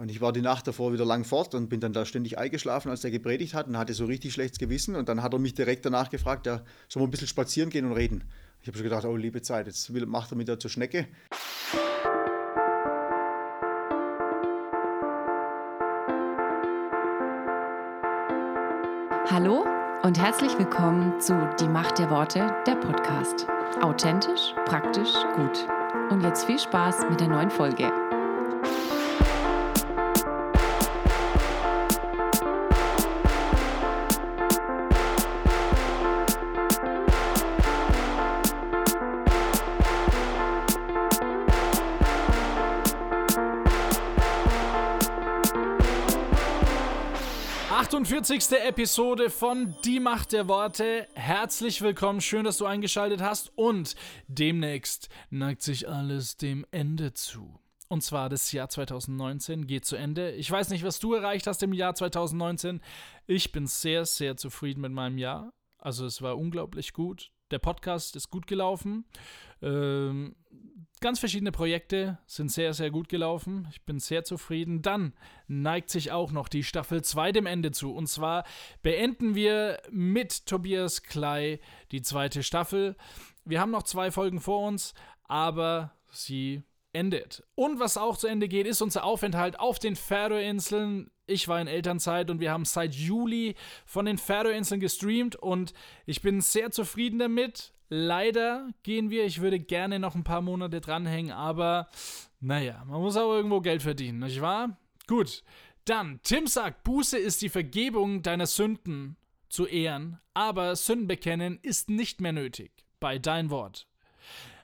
Und ich war die Nacht davor wieder lang fort und bin dann da ständig eingeschlafen, als er gepredigt hat und hatte so richtig schlechtes Gewissen. Und dann hat er mich direkt danach gefragt, ja, sollen wir ein bisschen spazieren gehen und reden? Ich habe schon gedacht, oh liebe Zeit, jetzt macht er mich da zur Schnecke. Hallo und herzlich willkommen zu Die Macht der Worte, der Podcast. Authentisch, praktisch, gut. Und jetzt viel Spaß mit der neuen Folge. 48. Episode von Die Macht der Worte. Herzlich willkommen, schön, dass du eingeschaltet hast und demnächst neigt sich alles dem Ende zu. Und zwar das Jahr 2019 geht zu Ende. Ich weiß nicht, was du erreicht hast im Jahr 2019. Ich bin sehr, sehr zufrieden mit meinem Jahr. Also es war unglaublich gut. Der Podcast ist gut gelaufen. Ähm, ganz verschiedene Projekte sind sehr, sehr gut gelaufen. Ich bin sehr zufrieden. Dann neigt sich auch noch die Staffel 2 dem Ende zu. Und zwar beenden wir mit Tobias Klei die zweite Staffel. Wir haben noch zwei Folgen vor uns, aber sie endet. Und was auch zu Ende geht, ist unser Aufenthalt auf den Färöerinseln. Ich war in Elternzeit und wir haben seit Juli von den Färöerinseln gestreamt und ich bin sehr zufrieden damit. Leider gehen wir, ich würde gerne noch ein paar Monate dranhängen, aber naja, man muss auch irgendwo Geld verdienen, nicht wahr? Gut. Dann, Tim sagt, Buße ist die Vergebung deiner Sünden zu ehren, aber Sünden bekennen ist nicht mehr nötig. Bei dein Wort.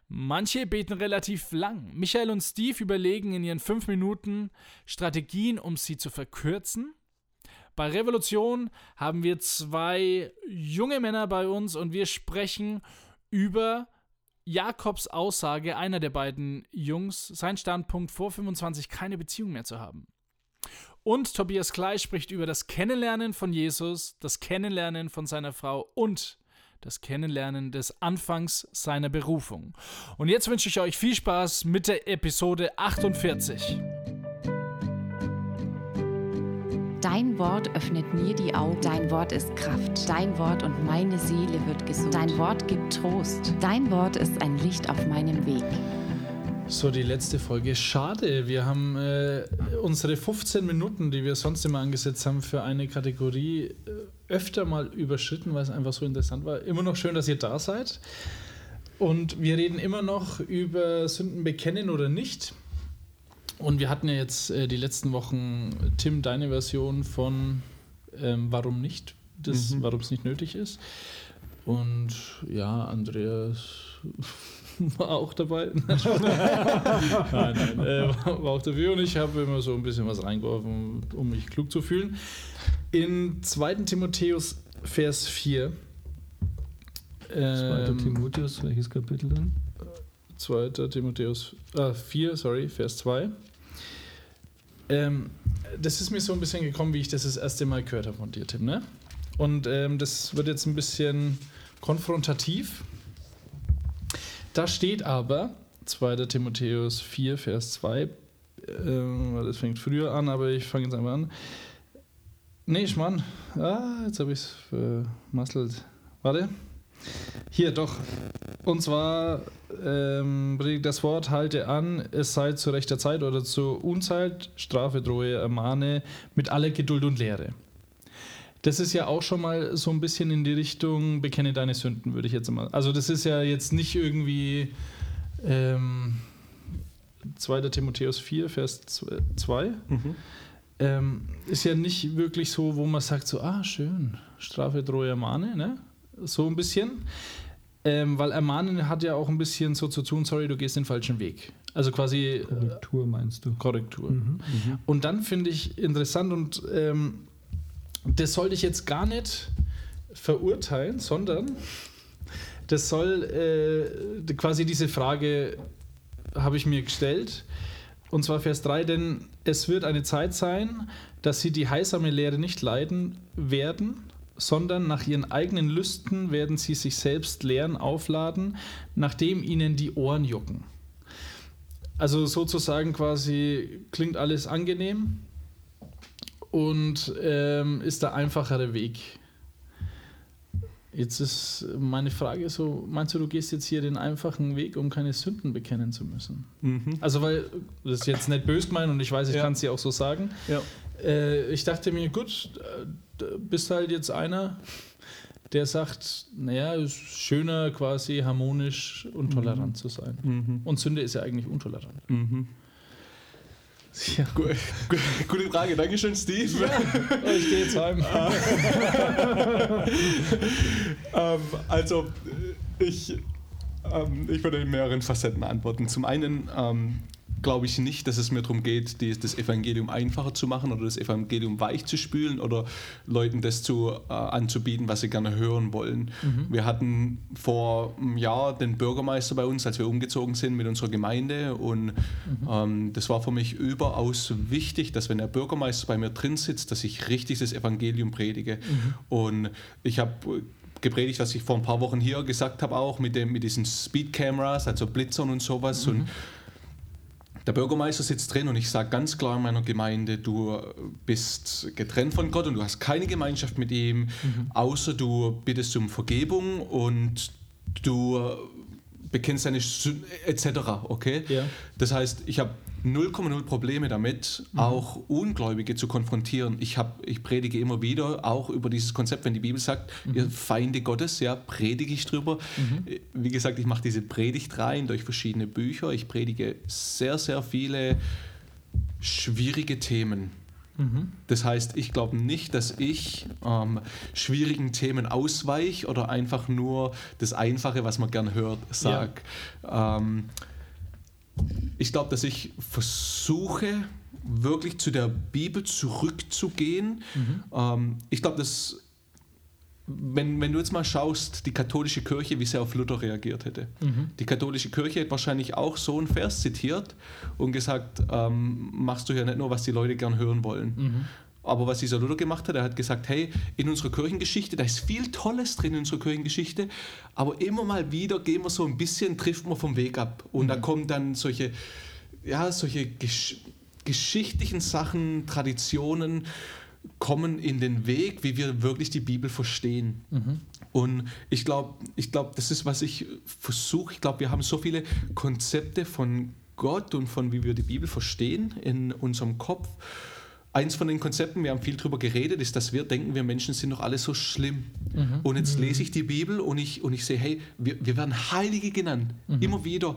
Manche beten relativ lang. Michael und Steve überlegen in ihren fünf Minuten Strategien, um sie zu verkürzen. Bei Revolution haben wir zwei junge Männer bei uns und wir sprechen über Jakobs Aussage, einer der beiden Jungs, sein Standpunkt vor 25 keine Beziehung mehr zu haben. Und Tobias Klei spricht über das Kennenlernen von Jesus, das Kennenlernen von seiner Frau und das Kennenlernen des Anfangs seiner Berufung. Und jetzt wünsche ich euch viel Spaß mit der Episode 48. Dein Wort öffnet mir die Augen. Dein Wort ist Kraft. Dein Wort und meine Seele wird gesund. Dein Wort gibt Trost. Dein Wort ist ein Licht auf meinem Weg. So, die letzte Folge. Schade, wir haben äh, unsere 15 Minuten, die wir sonst immer angesetzt haben, für eine Kategorie äh, öfter mal überschritten, weil es einfach so interessant war. Immer noch schön, dass ihr da seid. Und wir reden immer noch über Sünden bekennen oder nicht. Und wir hatten ja jetzt äh, die letzten Wochen, Tim, deine Version von ähm, Warum nicht, mhm. warum es nicht nötig ist. Und ja, Andreas war auch dabei. nein, nein, äh, war auch dafür und ich habe immer so ein bisschen was reingeworfen, um mich klug zu fühlen. In 2. Timotheus, Vers 4. 2. Ähm, Timotheus, welches Kapitel dann? 2. Timotheus äh, 4, sorry, Vers 2. Ähm, das ist mir so ein bisschen gekommen, wie ich das das erste Mal gehört habe von dir, Tim. Ne? Und ähm, das wird jetzt ein bisschen konfrontativ. Da steht aber, 2. Timotheus 4, Vers 2, äh, das fängt früher an, aber ich fange jetzt einmal an. Nee, Schmann. Ah, jetzt habe ich es vermasselt. Warte. Hier, doch. Und zwar ähm, das Wort halte an, es sei zu rechter Zeit oder zur Unzeit, Strafe, drohe, ermahne, mit aller Geduld und Lehre. Das ist ja auch schon mal so ein bisschen in die Richtung, bekenne deine Sünden, würde ich jetzt mal. Also, das ist ja jetzt nicht irgendwie ähm, 2. Timotheus 4, Vers 2. Mhm. Ähm, ist ja nicht wirklich so, wo man sagt, so, ah, schön, Strafe, drohe, ermahne, ne? So ein bisschen. Ähm, weil ermahnen hat ja auch ein bisschen so zu tun, sorry, du gehst den falschen Weg. Also quasi. Korrektur meinst du? Korrektur. Mhm, mhm. Und dann finde ich interessant und ähm, das sollte ich jetzt gar nicht verurteilen, sondern das soll äh, quasi diese Frage habe ich mir gestellt. Und zwar Vers 3, denn es wird eine Zeit sein, dass sie die heilsame Lehre nicht leiden werden, sondern nach ihren eigenen Lüsten werden sie sich selbst leeren aufladen, nachdem ihnen die Ohren jucken. Also sozusagen quasi klingt alles angenehm, und ähm, ist der einfachere Weg. Jetzt ist meine Frage so, meinst du, du gehst jetzt hier den einfachen Weg, um keine Sünden bekennen zu müssen? Mhm. Also, weil, das ist jetzt nicht böse gemeint und ich weiß, ich Ja. kann es dir auch so sagen. Ja. Äh, ich dachte mir, gut, äh, du bist halt jetzt einer, der sagt, naja, es ist schöner quasi harmonisch und tolerant zu sein. Mhm. Und Sünde ist ja eigentlich untolerant. Mhm. Ja. Gu- gu- Gute Frage, Dankeschön, Steve. Oh, ich gehe jetzt heim. ähm, also, ich, ähm, ich würde in mehreren Facetten antworten. Zum einen ähm, glaube ich nicht, dass es mir darum geht, die, das Evangelium einfacher zu machen oder das Evangelium weich zu spülen oder Leuten das zu, äh, anzubieten, was sie gerne hören wollen. Wir hatten vor einem Jahr den Bürgermeister bei uns, als wir umgezogen sind mit unserer Gemeinde und ähm, das war für mich überaus wichtig, dass wenn der Bürgermeister bei mir drin sitzt, dass ich richtig das Evangelium predige. Und ich habe gepredigt, was ich vor ein paar Wochen hier gesagt habe, auch mit, dem, mit diesen Speed-Cameras, also Blitzern und sowas. Und der Bürgermeister sitzt drin und ich sage ganz klar in meiner Gemeinde, du bist getrennt von Gott und du hast keine Gemeinschaft mit ihm, außer du bittest um Vergebung und du bekennst deine Sünden etc. Okay? Ja. Das heißt, ich habe 0,0 Probleme damit, auch Ungläubige zu konfrontieren. Ich, hab, ich predige immer wieder auch über dieses Konzept, wenn die Bibel sagt, ihr Feinde Gottes, ja, predige ich drüber. Wie gesagt, ich mache diese Predigt rein durch verschiedene Bücher. Ich predige sehr, sehr viele schwierige Themen. Das heißt, ich glaube nicht, dass ich ähm, schwierigen Themen ausweiche oder einfach nur das Einfache, was man gern hört, sage. Ähm, ich glaube, dass ich versuche, wirklich zu der Bibel zurückzugehen. Ähm, ich glaube, dass, wenn, wenn du jetzt mal schaust, die katholische Kirche, wie sie auf Luther reagiert hätte. Die katholische Kirche hätte wahrscheinlich auch so einen Vers zitiert und gesagt, ähm, machst du ja nicht nur, was die Leute gern hören wollen. Aber was dieser Luther gemacht hat, er hat gesagt, hey, in unserer Kirchengeschichte, da ist viel Tolles drin in unserer Kirchengeschichte, aber immer mal wieder gehen wir so ein bisschen, trifft man vom Weg ab. Und da kommen dann solche, ja, solche gesch geschichtlichen Sachen, Traditionen, kommen in den Weg, wie wir wirklich die Bibel verstehen. Und ich glaube, ich glaub, das ist, was ich versuche. Ich glaube, wir haben so viele Konzepte von Gott und von wie wir die Bibel verstehen in unserem Kopf. Eins von den Konzepten, wir haben viel darüber geredet, ist, dass wir denken, wir Menschen sind doch alle so schlimm. Und jetzt lese ich die Bibel und ich, und ich sehe, hey, wir, wir werden Heilige genannt, immer wieder.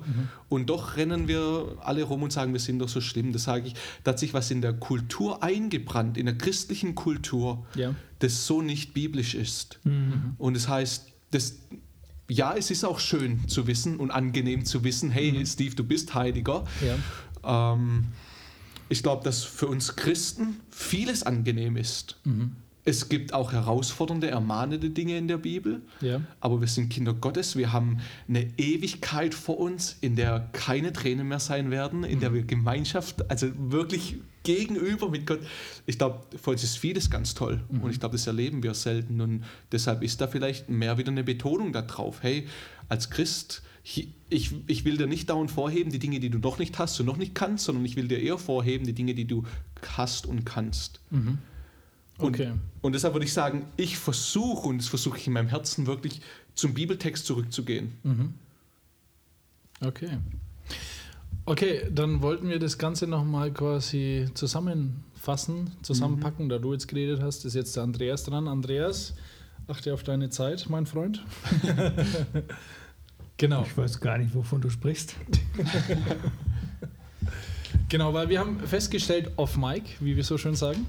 Und doch rennen wir alle rum und sagen, wir sind doch so schlimm. Das sage ich, da hat sich was in der Kultur eingebrannt, in der christlichen Kultur, Ja. das so nicht biblisch ist. Und das heißt, das, ja, es ist auch schön zu wissen und angenehm zu wissen, hey, Steve, du bist Heiliger. Ja. Ähm, ich glaube, dass für uns Christen vieles angenehm ist. Es gibt auch herausfordernde, ermahnende Dinge in der Bibel, Ja. aber wir sind Kinder Gottes. Wir haben eine Ewigkeit vor uns, in der keine Tränen mehr sein werden, in der wir Gemeinschaft, also wirklich gegenüber mit Gott. Ich glaube, für uns ist vieles ganz toll und ich glaube, das erleben wir selten und deshalb ist da vielleicht mehr wieder eine Betonung darauf. Hey, als Christ, ich, ich will dir nicht dauernd vorheben, die Dinge, die du noch nicht hast und noch nicht kannst, sondern ich will dir eher vorheben, die Dinge, die du hast und kannst. Und, Okay. und deshalb würde ich sagen, ich versuche, und das versuche ich in meinem Herzen wirklich, zum Bibeltext zurückzugehen. Okay. Okay, dann wollten wir das Ganze nochmal quasi zusammenfassen, zusammenpacken. Da du jetzt geredet hast, ist jetzt der Andreas dran. Andreas, achte auf deine Zeit, mein Freund. genau, Ich weiß gar nicht, wovon du sprichst. genau, weil wir haben festgestellt, off Mic, wie wir so schön sagen,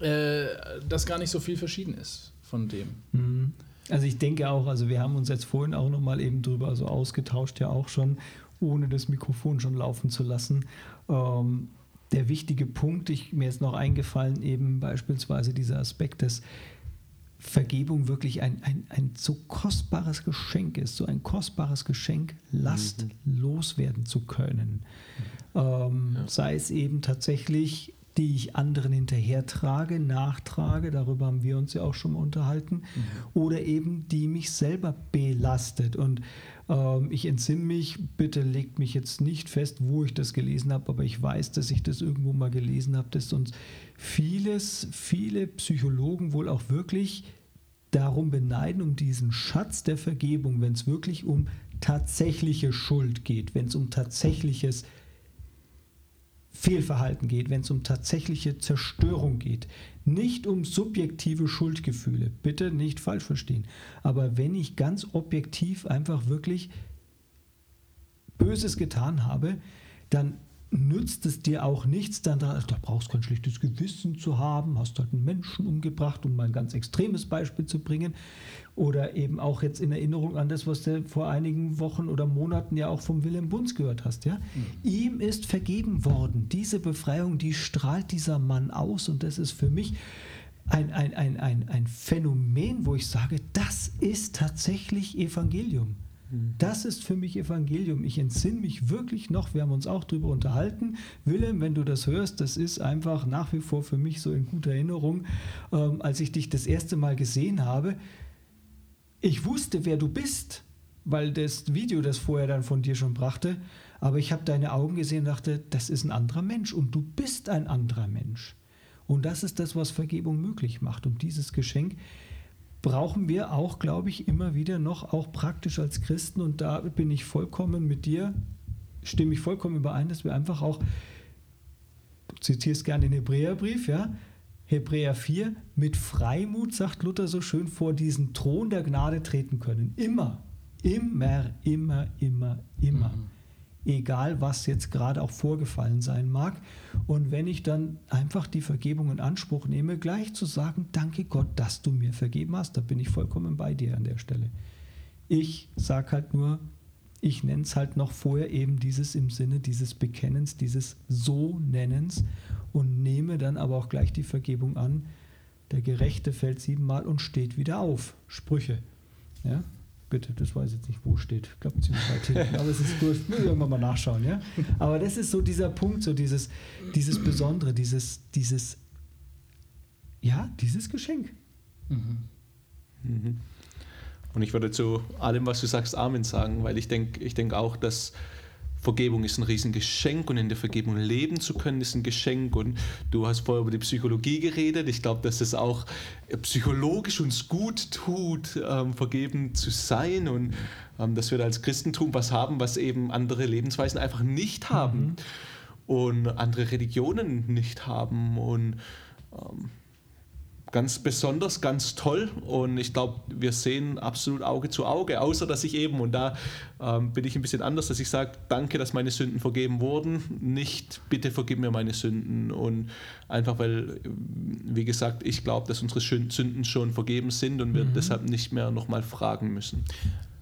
äh, dass gar nicht so viel verschieden ist von dem. Mhm. Also ich denke auch, also wir haben uns jetzt vorhin auch nochmal eben drüber so ausgetauscht, ja auch schon, ohne das Mikrofon schon laufen zu lassen. Ähm, der wichtige Punkt, ich, mir ist noch eingefallen, eben beispielsweise dieser Aspekt, dass Vergebung wirklich ein, ein, ein so kostbares Geschenk ist, so ein kostbares Geschenk, Last loswerden zu können. Ähm, Sei es eben tatsächlich die ich anderen hinterhertrage, nachtrage, darüber haben wir uns ja auch schon mal unterhalten, mhm. oder eben die mich selber belastet. Und ähm, ich entsinne mich, bitte legt mich jetzt nicht fest, wo ich das gelesen habe, aber ich weiß, dass ich das irgendwo mal gelesen habe, dass uns vieles, viele Psychologen wohl auch wirklich darum beneiden, um diesen Schatz der Vergebung, wenn es wirklich um tatsächliche Schuld geht, wenn es um tatsächliches Fehlverhalten geht, wenn es um tatsächliche Zerstörung geht, nicht um subjektive Schuldgefühle, bitte nicht falsch verstehen, aber wenn ich ganz objektiv einfach wirklich Böses getan habe, dann nützt es dir auch nichts, dann da, da brauchst du kein schlechtes Gewissen zu haben, hast halt einen Menschen umgebracht, um mal ein ganz extremes Beispiel zu bringen. Oder eben auch jetzt in Erinnerung an das, was du vor einigen Wochen oder Monaten ja auch vom Willem Bunz gehört hast. Ja? Mhm. Ihm ist vergeben worden. Diese Befreiung, die strahlt dieser Mann aus und das ist für mich ein, ein, ein, ein, ein Phänomen, wo ich sage, das ist tatsächlich Evangelium. Das ist für mich Evangelium. Ich entsinne mich wirklich noch, wir haben uns auch darüber unterhalten. Willem, wenn du das hörst, das ist einfach nach wie vor für mich so in guter Erinnerung, ähm, als ich dich das erste Mal gesehen habe. Ich wusste, wer du bist, weil das Video das vorher dann von dir schon brachte. Aber ich habe deine Augen gesehen und dachte, das ist ein anderer Mensch und du bist ein anderer Mensch. Und das ist das, was Vergebung möglich macht. Und dieses Geschenk brauchen wir auch, glaube ich, immer wieder noch, auch praktisch als Christen. Und da bin ich vollkommen mit dir, stimme ich vollkommen überein, dass wir einfach auch, du zitierst gerne den Hebräerbrief, ja, Hebräer 4, mit Freimut, sagt Luther so schön, vor diesen Thron der Gnade treten können. Immer, immer, immer, immer, immer. Mhm egal was jetzt gerade auch vorgefallen sein mag. Und wenn ich dann einfach die Vergebung in Anspruch nehme, gleich zu sagen, danke Gott, dass du mir vergeben hast, da bin ich vollkommen bei dir an der Stelle. Ich sage halt nur, ich nenne es halt noch vorher eben dieses im Sinne dieses Bekennens, dieses So-Nennens und nehme dann aber auch gleich die Vergebung an. Der Gerechte fällt siebenmal und steht wieder auf. Sprüche. Ja? Bitte, das weiß ich jetzt nicht, wo steht. Ich glaube ziemlich weit hinten, aber es ist gut. Müssen wir irgendwann mal nachschauen, ja. Aber das ist so dieser Punkt, so dieses, dieses Besondere, dieses, dieses, ja, dieses Geschenk. Mhm. Mhm. Und ich würde zu allem, was du sagst, Amen sagen, weil ich denke ich denk auch, dass Vergebung ist ein Riesengeschenk und in der Vergebung leben zu können ist ein Geschenk. Und du hast vorher über die Psychologie geredet. Ich glaube, dass es auch psychologisch uns gut tut, ähm, vergeben zu sein und ähm, dass wir da als Christentum was haben, was eben andere Lebensweisen einfach nicht haben mhm. und andere Religionen nicht haben. Und ähm, ganz besonders, ganz toll und ich glaube, wir sehen absolut Auge zu Auge, außer dass ich eben, und da ähm, bin ich ein bisschen anders, dass ich sage, danke, dass meine Sünden vergeben wurden, nicht bitte vergib mir meine Sünden und einfach weil, wie gesagt, ich glaube, dass unsere Sünden schon vergeben sind und wir mhm. deshalb nicht mehr nochmal fragen müssen.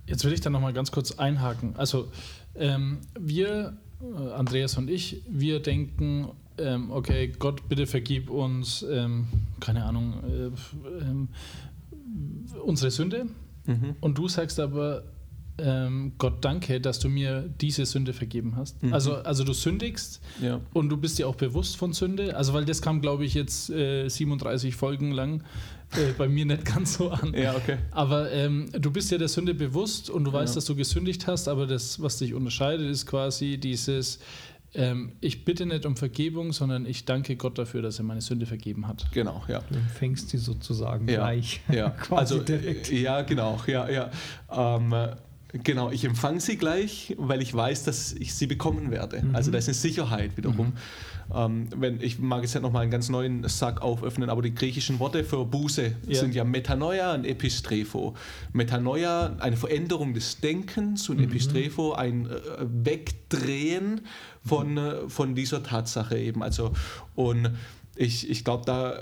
Jetzt will ich da nochmal ganz kurz einhaken. Also ähm, wir, äh, Andreas und ich, wir denken ähm, okay, Gott, bitte vergib uns, ähm, keine Ahnung, äh, ähm, unsere Sünde. Mhm. Und du sagst aber, ähm, Gott danke, dass du mir diese Sünde vergeben hast. Mhm. Also, also du sündigst ja. und du bist dir auch bewusst von Sünde. Also weil das kam, glaube ich, jetzt äh, 37 Folgen lang äh, bei mir nicht ganz so an. Ja, okay. Aber ähm, du bist dir der Sünde bewusst und du weißt, ja. dass du gesündigt hast, aber das, was dich unterscheidet, ist quasi dieses ähm, ich bitte nicht um Vergebung, sondern ich danke Gott dafür, dass er meine Sünde vergeben hat. Genau, ja. Du empfängst sie sozusagen ja, gleich. Ja, also direkt. ja, genau, ja, ja. Ähm, genau, ich empfange sie gleich, weil ich weiß, dass ich sie bekommen werde. Mhm. Also da ist eine Sicherheit wiederum. Mhm. Ähm, wenn, ich mag jetzt ja nochmal einen ganz neuen Sack auföffnen, aber die griechischen Worte für Buße ja. sind ja Metanoia und Epistrepho. Metanoia, eine Veränderung des Denkens und mhm. Epistrepho, ein äh, Wegdrehen von, äh, von dieser Tatsache eben. Also, und ich, ich glaube, da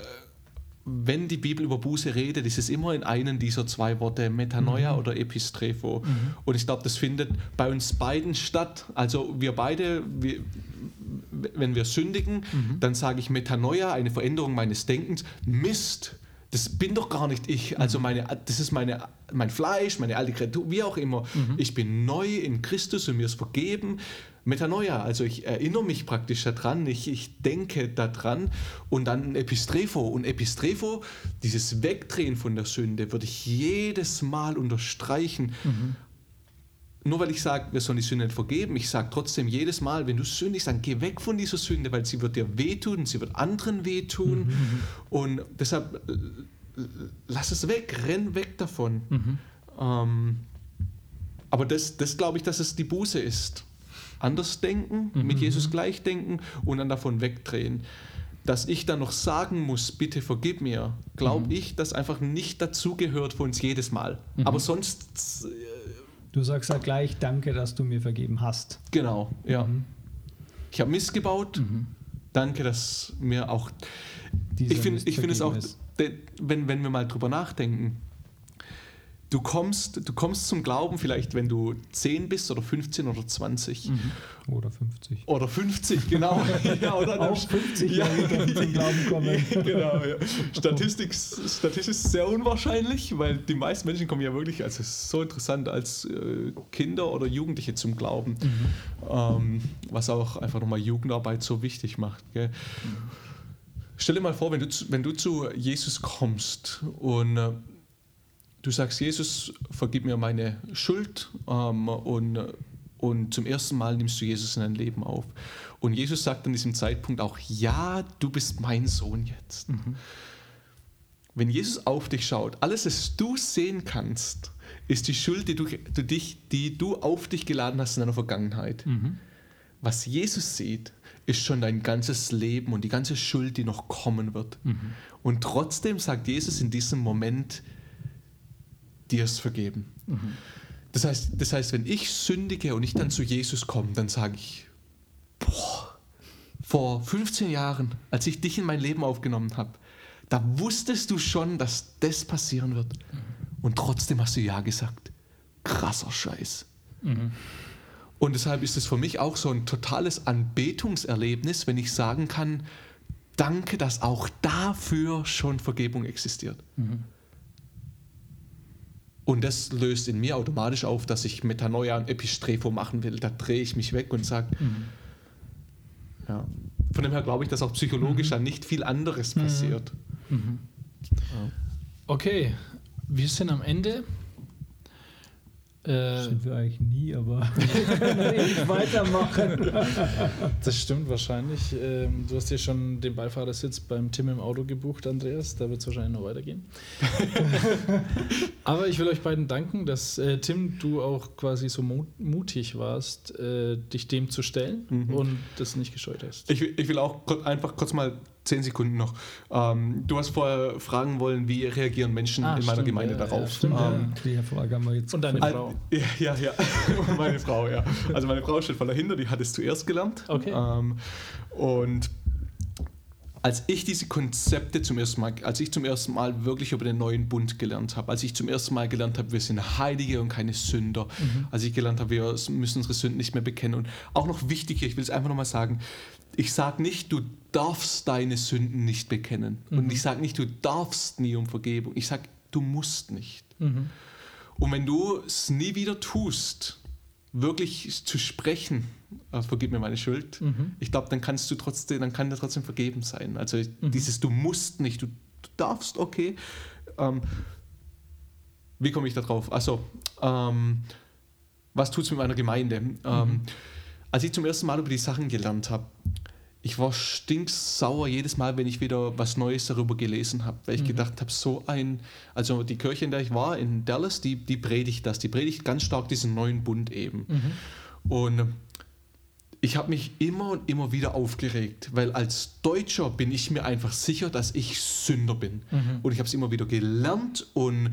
wenn die Bibel über Buße redet, ist es immer in einem dieser zwei Worte, Metanoia mhm. oder Epistrepho. Mhm. Und ich glaube, das findet bei uns beiden statt. Also wir beide, wir, wenn wir sündigen, mhm. dann sage ich Metanoia, eine Veränderung meines Denkens. Mist, das bin doch gar nicht ich. Mhm. Also meine, das ist meine, mein Fleisch, meine alte Kreatur, wie auch immer. Mhm. Ich bin neu in Christus und mir ist vergeben. Metanoia, also ich erinnere mich praktisch daran, ich, ich denke daran und dann ein Epistrepho. Und Epistrepho, dieses Wegdrehen von der Sünde, würde ich jedes Mal unterstreichen. Mhm. Nur weil ich sage, wir sollen die Sünde nicht vergeben, ich sage trotzdem jedes Mal, wenn du sündigst, dann geh weg von dieser Sünde, weil sie wird dir wehtun, sie wird anderen wehtun. Mhm. Und deshalb lass es weg, renn weg davon. Mhm. Ähm, aber das, das glaube ich, dass es die Buße ist anders denken, mhm. mit Jesus gleich denken und dann davon wegdrehen. Dass ich dann noch sagen muss, bitte vergib mir, glaube mhm. ich, dass einfach nicht dazugehört für uns jedes Mal. Mhm. Aber sonst. Äh, du sagst ja gleich, danke, dass du mir vergeben hast. Genau, ja. Mhm. Ich habe Mist gebaut. Mhm. Danke, dass mir auch. Dieser ich finde find es auch, wenn, wenn wir mal drüber nachdenken, du kommst, du kommst zum Glauben vielleicht, wenn du 10 bist oder 15 oder 20. Mhm. Oder 50. Oder 50, genau. ja, oder Auch 50 ja, ja, zum Glauben kommen. genau, ja. Statistik, Statistik ist sehr unwahrscheinlich, weil die meisten Menschen kommen ja wirklich, also es ist so interessant, als äh, Kinder oder Jugendliche zum Glauben, mhm. ähm, was auch einfach nochmal Jugendarbeit so wichtig macht. Gell? Mhm. Stell dir mal vor, wenn du, wenn du zu Jesus kommst und äh, du sagst, Jesus, vergib mir meine Schuld ähm, und, und zum ersten Mal nimmst du Jesus in dein Leben auf. Und Jesus sagt an diesem Zeitpunkt auch, ja, du bist mein Sohn jetzt. Mhm. Wenn Jesus auf dich schaut, alles, was du sehen kannst, ist die Schuld, die du, dich, die du auf dich geladen hast in deiner Vergangenheit. Mhm. Was Jesus sieht, ist schon dein ganzes Leben und die ganze Schuld, die noch kommen wird. Mhm. Und trotzdem sagt Jesus in diesem Moment, dir es vergeben. Mhm. Das, heißt, das heißt, wenn ich sündige und ich dann zu Jesus komme, dann sage ich, boah, vor 15 Jahren, als ich dich in mein Leben aufgenommen habe, da wusstest du schon, dass das passieren wird. Mhm. Und trotzdem hast du Ja gesagt. Krasser Scheiß. Mhm. Und deshalb ist es für mich auch so ein totales Anbetungserlebnis, wenn ich sagen kann, danke, dass auch dafür schon Vergebung existiert. Mhm. Und das löst in mir automatisch auf, dass ich Metanoia und Epistrepho machen will. Da drehe ich mich weg und sage, mhm. ja. Von dem her glaube ich, dass auch psychologisch mhm. dann nicht viel anderes mhm. passiert. Mhm. Ja. Okay, wir sind am Ende. Äh, Sind wir eigentlich nie, aber nicht weitermachen. das stimmt wahrscheinlich. Ähm, du hast dir schon den Beifahrersitz beim Tim im Auto gebucht, Andreas. Da wird es wahrscheinlich noch weitergehen. aber ich will euch beiden danken, dass äh, Tim, du auch quasi so mutig warst, äh, dich dem zu stellen mhm. und das nicht gescheut hast. Ich, ich will auch einfach kurz mal zehn Sekunden noch. Ähm, du hast vorher fragen wollen, wie reagieren Menschen ah, in meiner stimmt, Gemeinde ja, darauf. Ja, stimmt, ähm, Die Frage haben wir jetzt. Und deine Frau. Ja, ja, ja. meine Frau, ja. Also meine Frau steht voll dahinter, die hat es zuerst gelernt. Okay. Ähm, und als ich diese Konzepte zum ersten Mal, als ich zum ersten Mal wirklich über den neuen Bund gelernt habe, als ich zum ersten Mal gelernt habe, wir sind Heilige und keine Sünder, mhm. als ich gelernt habe, wir müssen unsere Sünden nicht mehr bekennen und auch noch wichtiger, ich will es einfach nochmal sagen, ich sage nicht, du darfst deine Sünden nicht bekennen. Mhm. Und ich sage nicht, du darfst nie um Vergebung. Ich sage, du musst nicht. Mhm. Und wenn du es nie wieder tust, wirklich zu sprechen, äh, vergib mir meine Schuld, mhm. ich glaube, dann kannst du trotzdem, dann kann dir trotzdem vergeben sein. Also mhm. dieses Du musst nicht, du, du darfst, okay. Ähm, wie komme ich da drauf? Also, ähm, was tut es mit meiner Gemeinde? Ähm, mhm. als ich zum ersten Mal über die Sachen gelernt habe, ich war stinksauer jedes Mal, wenn ich wieder was Neues darüber gelesen habe, weil ich mhm. gedacht habe, so ein, also die Kirche, in der ich war, in Dallas, die, die predigt das, die predigt ganz stark diesen neuen Bund eben. Mhm. Und ich habe mich immer und immer wieder aufgeregt, weil als Deutscher bin ich mir einfach sicher, dass ich Sünder bin. Mhm. Und ich habe es immer wieder gelernt und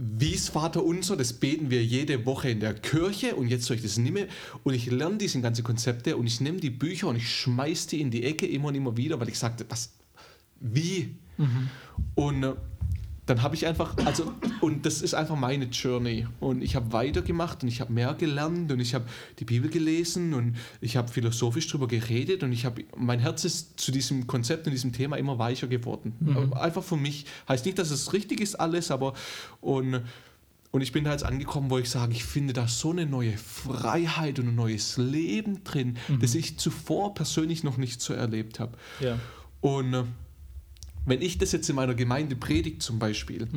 wie es Vater unser, das beten wir jede Woche in der Kirche und jetzt soll ich das nehmen und ich lerne diese ganzen Konzepte und ich nehme die Bücher und ich schmeiße die in die Ecke immer und immer wieder, weil ich sagte, was, wie? Mhm. Und äh, dann habe ich einfach, also, und das ist einfach meine Journey. Und ich habe weitergemacht und ich habe mehr gelernt und ich habe die Bibel gelesen und ich habe philosophisch darüber geredet und ich habe, mein Herz ist zu diesem Konzept und diesem Thema immer weicher geworden. Mhm. Einfach für mich. Heißt nicht, dass es richtig ist alles, aber und Und ich bin da jetzt angekommen, wo ich sage, ich finde da so eine neue Freiheit und ein neues Leben drin, das ich zuvor persönlich noch nicht so erlebt habe. Ja. Und äh, wenn ich das jetzt in meiner Gemeinde predige zum Beispiel,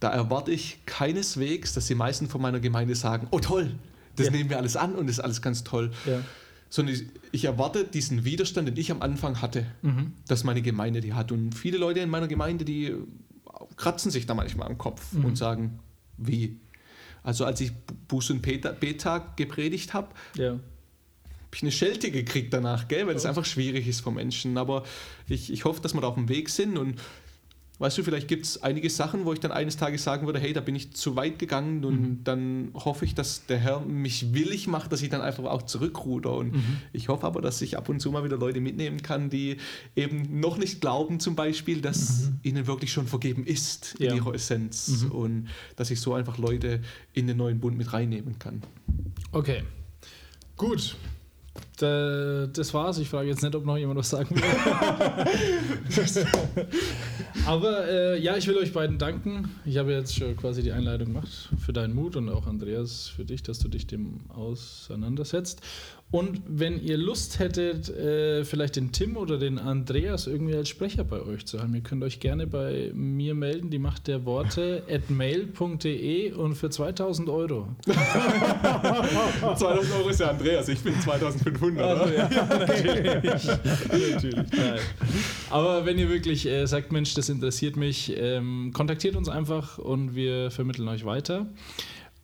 da erwarte ich keineswegs, dass die meisten von meiner Gemeinde sagen, oh toll, das Ja. nehmen wir alles an und das ist alles ganz toll. Ja. Sondern ich, ich erwarte diesen Widerstand, den ich am Anfang hatte, Mhm. dass meine Gemeinde die hat. Und viele Leute in meiner Gemeinde, die kratzen sich da manchmal am Kopf Mhm. und sagen, wie? Also als ich Buß- und Betag gepredigt habe, Ja. Habe ich eine Schelte gekriegt danach, gell? weil das einfach schwierig ist für Menschen. Aber ich, ich hoffe, dass wir da auf dem Weg sind und weißt du, vielleicht gibt es einige Sachen, wo ich dann eines Tages sagen würde, hey, da bin ich zu weit gegangen und dann hoffe ich, dass der Herr mich willig macht, dass ich dann einfach auch zurückruder. Und ich hoffe aber, dass ich ab und zu mal wieder Leute mitnehmen kann, die eben noch nicht glauben zum Beispiel, dass ihnen wirklich schon vergeben ist Ja. in ihrer Essenz und dass ich so einfach Leute in den neuen Bund mit reinnehmen kann. Okay. Gut. Da, das war's. Ich frage jetzt nicht, ob noch jemand was sagen will. Aber äh, ja, ich will euch beiden danken. Ich habe jetzt schon quasi die Einleitung gemacht für deinen Mut und auch Andreas für dich, dass du dich dem auseinandersetzt. Und wenn ihr Lust hättet, äh, vielleicht den Tim oder den Andreas irgendwie als Sprecher bei euch zu haben, ihr könnt euch gerne bei mir melden. Die Macht der Worte at mail.de und für 2000 Euro. 2000 Euro ist ja Andreas, ich bin 2500. oder? Natürlich. Nein. Aber wenn ihr wirklich äh, sagt, Mensch, das interessiert mich, ähm, kontaktiert uns einfach und wir vermitteln euch weiter.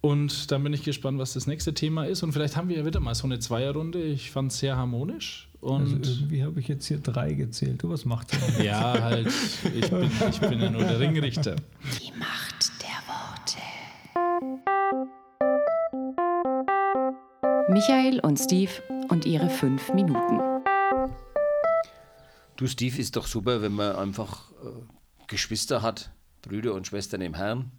Und dann bin ich gespannt, was das nächste Thema ist. Und vielleicht haben wir ja wieder mal so eine Zweierrunde. Ich fand es sehr harmonisch. Also Und irgendwie habe ich jetzt hier drei gezählt. Du, was macht ihr? ja, halt, ich bin, ich bin ja nur der Ringrichter. Die Macht der Worte. Michael und Steve und ihre fünf Minuten. Du, Steve, ist doch super, wenn man einfach äh, Geschwister hat, Brüder und Schwestern im Herrn.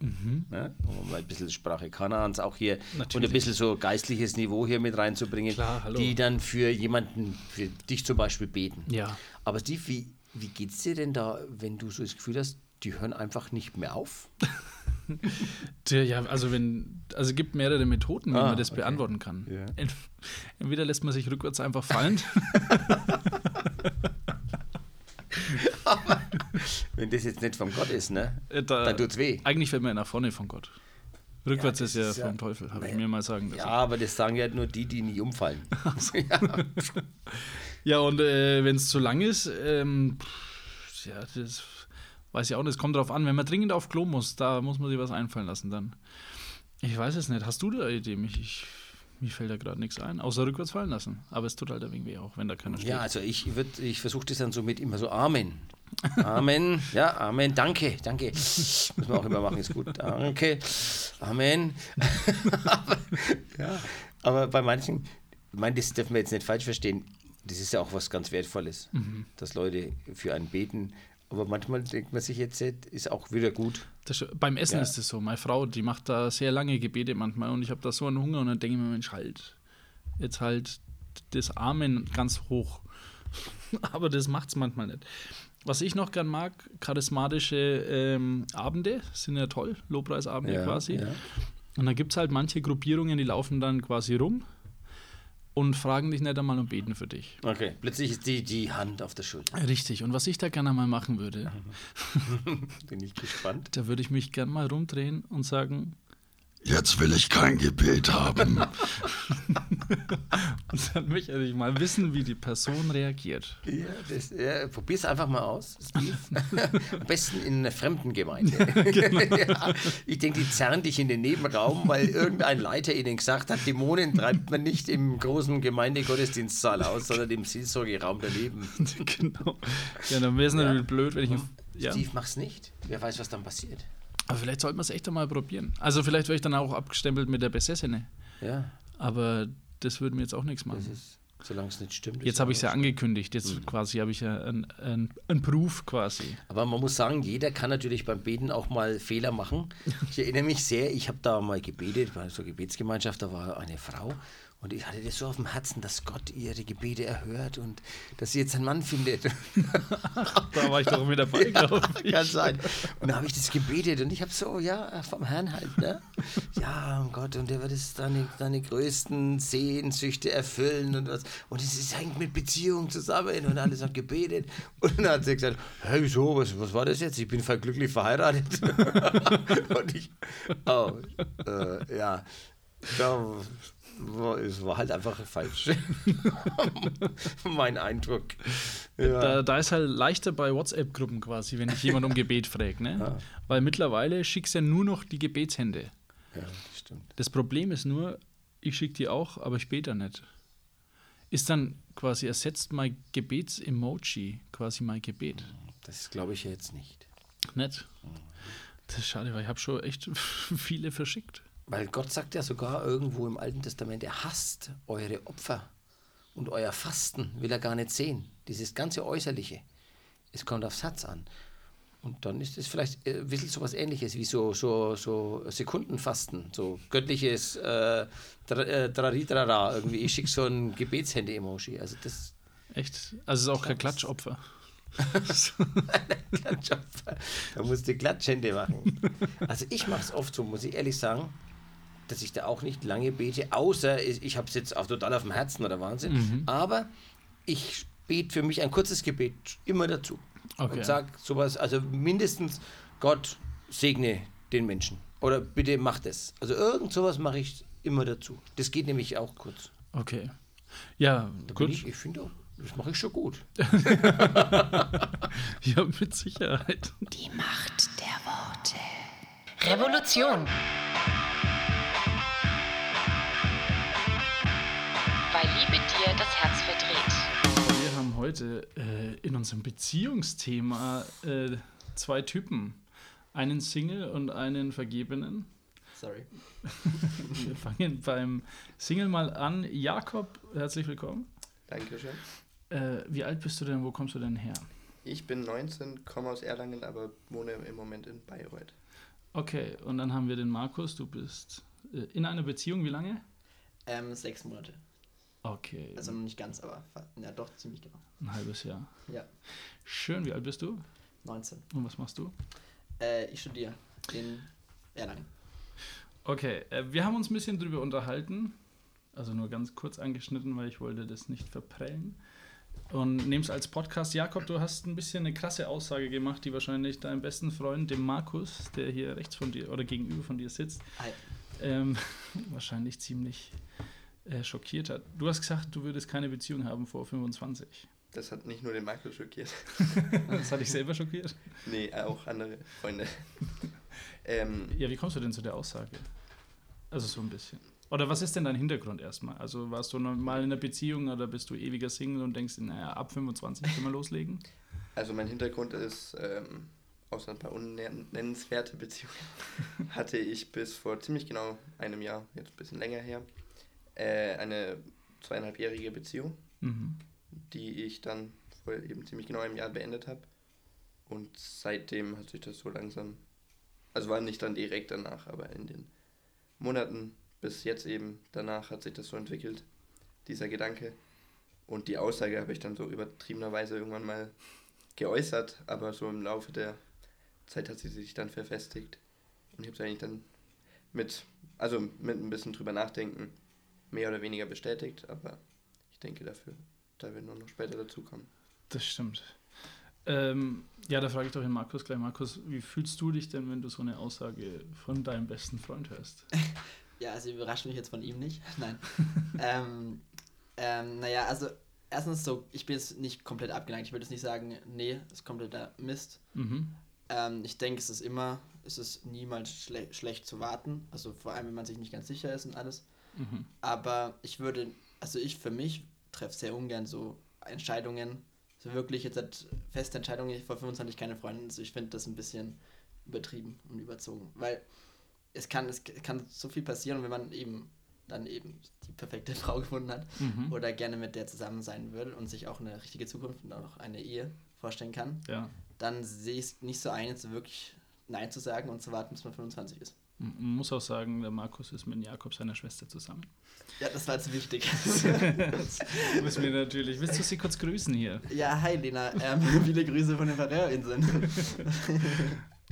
Ne? Um ein bisschen Sprache Kanaans auch hier und Natürlich. ein bisschen so geistliches Niveau hier mit reinzubringen, Klar, die dann für jemanden, für dich zum Beispiel beten. Ja. Aber Steve, wie, wie geht es dir denn da, wenn du so das Gefühl hast, die hören einfach nicht mehr auf? Ja, also wenn, also es gibt mehrere Methoden, wie Ah, man das okay. beantworten kann. Ent- Entweder lässt man sich rückwärts einfach fallen. Wenn das jetzt nicht von Gott ist, ne? Äh, da- Dann tut's weh. Eigentlich fällt man nach vorne von Gott. Rückwärts Ja, ist ja ist ja- vom Teufel, habe ich mir mal sagen lassen. Ja, aber das sagen ja nur die, die nie umfallen. ja. Ja, und äh, wenn es zu lang ist, ähm, pff, ja, das weiß ich auch nicht. Es kommt drauf an, wenn man dringend auf Klo muss, da muss man sich was einfallen lassen dann. Ich weiß es nicht. Hast du da eine Idee? Mich, ich, mir fällt da gerade nichts ein, außer rückwärts fallen lassen. Aber es tut halt wenig weh, auch wenn da keiner steht. Ja, also ich, würd- ich versuche das dann so mit immer so Amen. Amen, ja, Amen, danke, danke. Muss man auch immer machen, ist gut. Danke, Amen. aber, ja, aber bei manchen, ich meine, das dürfen wir jetzt nicht falsch verstehen, das ist ja auch was ganz Wertvolles, dass Leute für einen beten. Aber manchmal denkt man sich jetzt, ist auch wieder gut. Das, beim Essen Ja. ist es so. Meine Frau, die macht da sehr lange Gebete manchmal und ich habe da so einen Hunger und dann denke ich mir, Mensch, halt, jetzt halt das Amen ganz hoch. Aber das macht es manchmal nicht. Was ich noch gern mag, charismatische ähm, Abende sind ja toll, Lobpreisabende Ja, quasi. ja. Und da gibt es halt manche Gruppierungen, die laufen dann quasi rum und fragen dich nicht einmal und beten für dich. Okay, plötzlich ist die, die Hand auf der Schulter. Richtig. Und was ich da gerne mal machen würde, Bin ich gespannt. da würde ich mich gern mal rumdrehen und sagen, Jetzt will ich kein Gebet haben. Und dann möchte ich mal wissen, wie die Person reagiert. Ja, das, ja, probier's einfach mal aus. Steve. Am besten in einer fremden Gemeinde. ja, ich denke, die zerren dich in den Nebenraum, weil irgendein Leiter ihnen gesagt hat, Dämonen treibt man nicht im großen Gemeindegottesdienstsaal aus, sondern im Seelsorgeraum daneben. genau. Ja, dann wäre es natürlich blöd, wenn ich. Ja. Steve, mach's nicht. Wer weiß, was dann passiert. Aber vielleicht sollten wir es echt einmal probieren. Also, vielleicht wäre ich dann auch abgestempelt mit der Besessene. Ja, Aber das würde mir jetzt auch nichts machen. ist, solange es nicht stimmt. Jetzt habe ich es ja angekündigt. Jetzt quasi habe ich ja einen ein Proof quasi. Aber man muss sagen, jeder kann natürlich beim Beten auch mal Fehler machen. Ich erinnere mich sehr, ich habe da mal gebetet, bei so einer Gebetsgemeinschaft, da war eine Frau Und ich hatte das so auf dem Herzen, dass Gott ihre Gebete erhört und dass sie jetzt einen Mann findet. Da war ich doch mit dabei, glaube ich. Kann sein. Und da habe ich das gebetet und ich habe so, ja, vom Herrn halt, ne? Ja, oh Gott, und der wird es deine, deine größten Sehnsüchte erfüllen und was. Und es hängt mit Beziehung zusammen und alles hat gebetet. Und dann hat sie gesagt, hey, wieso, was, was war das jetzt? Ich bin voll glücklich verheiratet. und ich, oh, äh, ja, da es war halt einfach falsch. mein Eindruck. Ja. Da, da ist halt leichter bei WhatsApp-Gruppen quasi, wenn ich jemand um Gebet frage. Ne? Weil mittlerweile schickst du ja nur noch die Gebetshände. ja, stimmt. Das Problem ist nur, ich schicke die auch, aber ich bete nicht. Ist dann quasi ersetzt mein Gebets-Emoji quasi mein Gebet. Das glaube ich jetzt nicht. Nicht? Das ist schade, weil ich habe schon echt viele verschickt. Weil Gott sagt ja sogar irgendwo im Alten Testament, er hasst eure Opfer und euer Fasten will er gar nicht sehen. Dieses ganze Äußerliche. Es kommt aufs Herz an. Und dann ist es vielleicht ein bisschen so was ähnliches wie so, so, so Sekundenfasten, so göttliches äh, äh, Traritrara irgendwie. Ich schicke so ein Gebetshände-Emoji. Also das Echt? Also es ist auch kein Klatschopfer. Klatschopfer. Da musst du Klatschhände machen. Also ich mache es oft so, muss ich ehrlich sagen, dass ich da auch nicht lange bete, außer ich, habe es jetzt auch total auf dem Herzen oder Wahnsinn. Aber ich bete für mich ein kurzes Gebet immer dazu. Okay. Und sage sowas, also mindestens Gott segne den Menschen. Oder bitte mach das. Also irgend sowas mache ich immer dazu. Das geht nämlich auch kurz. Okay. Ja, Da gut. Ich, ich finde auch, das mache ich schon gut. Ja, mit Sicherheit. Die Macht der Worte. Revolution. Weil Liebe dir das Herz verdreht. Wir haben heute äh, in unserem Beziehungsthema äh, zwei Typen. Einen Single und einen Vergebenen. Sorry. Wir fangen beim Single mal an. Jakob, herzlich willkommen. Dankeschön. Äh, wie alt bist du denn? Wo kommst du denn her? Ich bin 19, komme aus Erlangen, aber wohne im Moment in Bayreuth. Okay, und dann haben wir den Markus. Du bist äh, in einer Beziehung. Wie lange? Ähm, sechs Monate. Okay, Also noch nicht ganz, aber ja doch, ziemlich genau. ein halbes Jahr. Ja, Schön, wie alt bist du? 19. Und was machst du? Äh, ich studiere in Erlangen. Okay, äh, wir haben uns ein bisschen drüber unterhalten. Also nur ganz kurz angeschnitten, weil ich wollte das nicht verprellen. Und nehme es als Podcast. Jakob, du hast ein bisschen eine krasse Aussage gemacht, die wahrscheinlich deinem besten Freund, dem Markus, der hier rechts von dir oder gegenüber von dir sitzt, ähm, wahrscheinlich ziemlich äh, schockiert hat. Du hast gesagt, du würdest keine Beziehung haben vor 25. Das hat nicht nur den Markus schockiert. Das hat dich selber schockiert. Nee, auch andere Freunde. ähm, Ja, wie kommst du denn zu der Aussage? Also so ein bisschen. Oder was ist denn dein Hintergrund erstmal? Also warst du mal in einer Beziehung oder bist du ewiger Single und denkst, naja, ab 25 können wir loslegen? also mein Hintergrund ist, ähm, außer ein paar unnennenswerte Beziehungen, hatte ich bis vor ziemlich genau einem Jahr, jetzt ein bisschen länger her, äh, eine zweieinhalbjährige Beziehung, Mhm. die ich dann vor eben ziemlich genau einem Jahr beendet habe. Und seitdem hat sich das so langsam, also war nicht dann direkt danach, aber in den Monaten bis jetzt eben danach hat sich das so entwickelt, dieser Gedanke. Und die Aussage habe ich dann so übertriebenerweise irgendwann mal geäußert, aber so im Laufe der Zeit hat sie sich dann verfestigt. Und ich habe es eigentlich dann mit, also mit ein bisschen drüber nachdenken, mehr oder weniger bestätigt, aber ich denke dafür, da wird nur noch später dazu kommen. Das stimmt. Ähm, ja, da frage ich doch den Markus gleich. Markus, wie fühlst du dich denn, wenn du so eine Aussage von deinem besten Freund hörst? Ja, also überrascht mich jetzt von ihm nicht. Nein. ähm, ähm, naja, also erstens so, ich bin jetzt nicht komplett abgeneigt. Ich würde jetzt nicht sagen, nee, das ist kompletter Mist. Mhm. Ähm, ich denke, es ist immer, es ist niemals schle schlecht zu warten. Also vor allem, wenn man sich nicht ganz sicher ist und alles. Mhm. Aber ich würde, also ich für mich treffe sehr ungern so Entscheidungen, so wirklich jetzt halt feste Entscheidungen, ich vor 25 keine Freundin, also ich finde das ein bisschen übertrieben und überzogen, weil es kann, es kann so viel passieren, wenn man eben dann eben die perfekte Frau gefunden hat Mhm. oder gerne mit der zusammen sein will und sich auch eine richtige Zukunft und auch eine Ehe vorstellen kann, Ja. dann sehe ich es nicht so ein, jetzt wirklich Nein zu sagen und zu warten, bis man 25 ist. Man muss auch sagen, der Markus ist mit Jakob, seiner Schwester, zusammen. Ja, das war jetzt wichtig. das müssen wir natürlich. Willst du sie kurz grüßen hier? Ja, hi Lena. Ähm, viele Grüße von den Färöerinseln.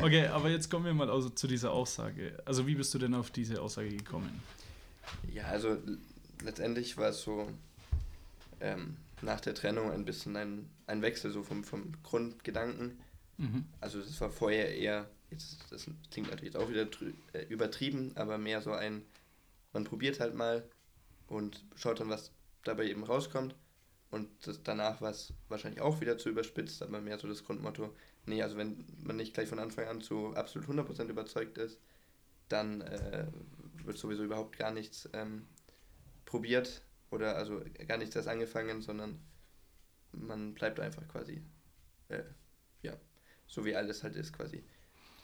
okay, aber jetzt kommen wir mal also zu dieser Aussage. Also wie bist du denn auf diese Aussage gekommen? Ja, also letztendlich war es so ähm, nach der Trennung ein bisschen ein, ein Wechsel so vom, vom Grundgedanken. Mhm. Also es war vorher eher, jetzt, das klingt natürlich auch wieder äh, übertrieben, aber mehr so ein, man probiert halt mal und schaut dann, was dabei eben rauskommt. Und das, danach war es wahrscheinlich auch wieder zu überspitzt, aber mehr so das Grundmotto, nee, also wenn man nicht gleich von Anfang an zu absolut 100% überzeugt ist, dann äh, wird sowieso überhaupt gar nichts ähm, probiert oder also gar nichts erst angefangen, sondern man bleibt einfach quasi, äh, ja, so wie alles halt ist quasi.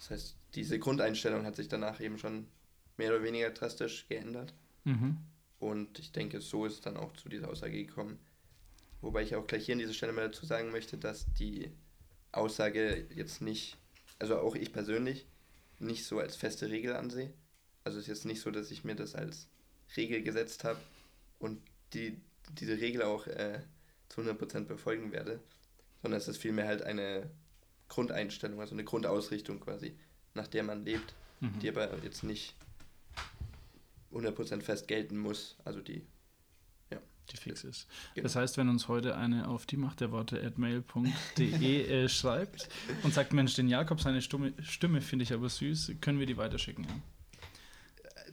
Das heißt, diese Grundeinstellung hat sich danach eben schon mehr oder weniger drastisch geändert. Mhm. Und ich denke, so ist es dann auch zu dieser Aussage gekommen. Wobei ich auch gleich hier an dieser Stelle mal dazu sagen möchte, dass die Aussage jetzt nicht, also auch ich persönlich, nicht so als feste Regel ansehe. Also es ist jetzt nicht so, dass ich mir das als Regel gesetzt habe und die, diese Regel auch äh, zu 100% befolgen werde, sondern es ist vielmehr halt eine Grundeinstellung, also eine Grundausrichtung quasi, nach der man lebt, mhm. die aber jetzt nicht 100% fest gelten muss, also die ja, die fix ist. Genau. Das heißt, wenn uns heute eine auf die Macht der Worte at mail.de äh, schreibt und sagt, Mensch, den Jakob, seine Stimme, Stimme finde ich aber süß, können wir die weiterschicken, ja?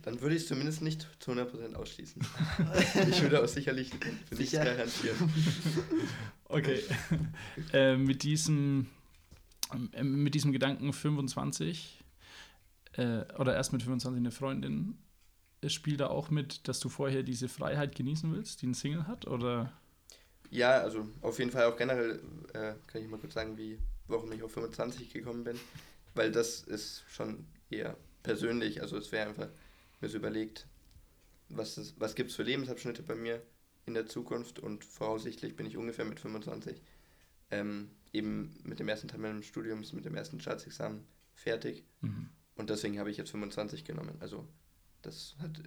Dann würde ich es zumindest nicht zu 100% ausschließen. ich würde auch sicherlich für nichts garantieren. Okay. Äh, mit, diesem, äh, mit diesem Gedanken 25 äh, oder erst mit 25 eine Freundin, spielt da auch mit, dass du vorher diese Freiheit genießen willst, die ein Single hat? Oder? Ja, also auf jeden Fall auch generell äh, kann ich mal kurz sagen, wie, warum ich auf 25 gekommen bin. Weil das ist schon eher persönlich, also es wäre einfach mir so überlegt, was, was gibt es für Lebensabschnitte bei mir in der Zukunft und voraussichtlich bin ich ungefähr mit 25 ähm, eben mit dem ersten Teil meines Studiums, mit dem ersten Staatsexamen fertig. Mhm. Und deswegen habe ich jetzt 25 genommen. Also das hat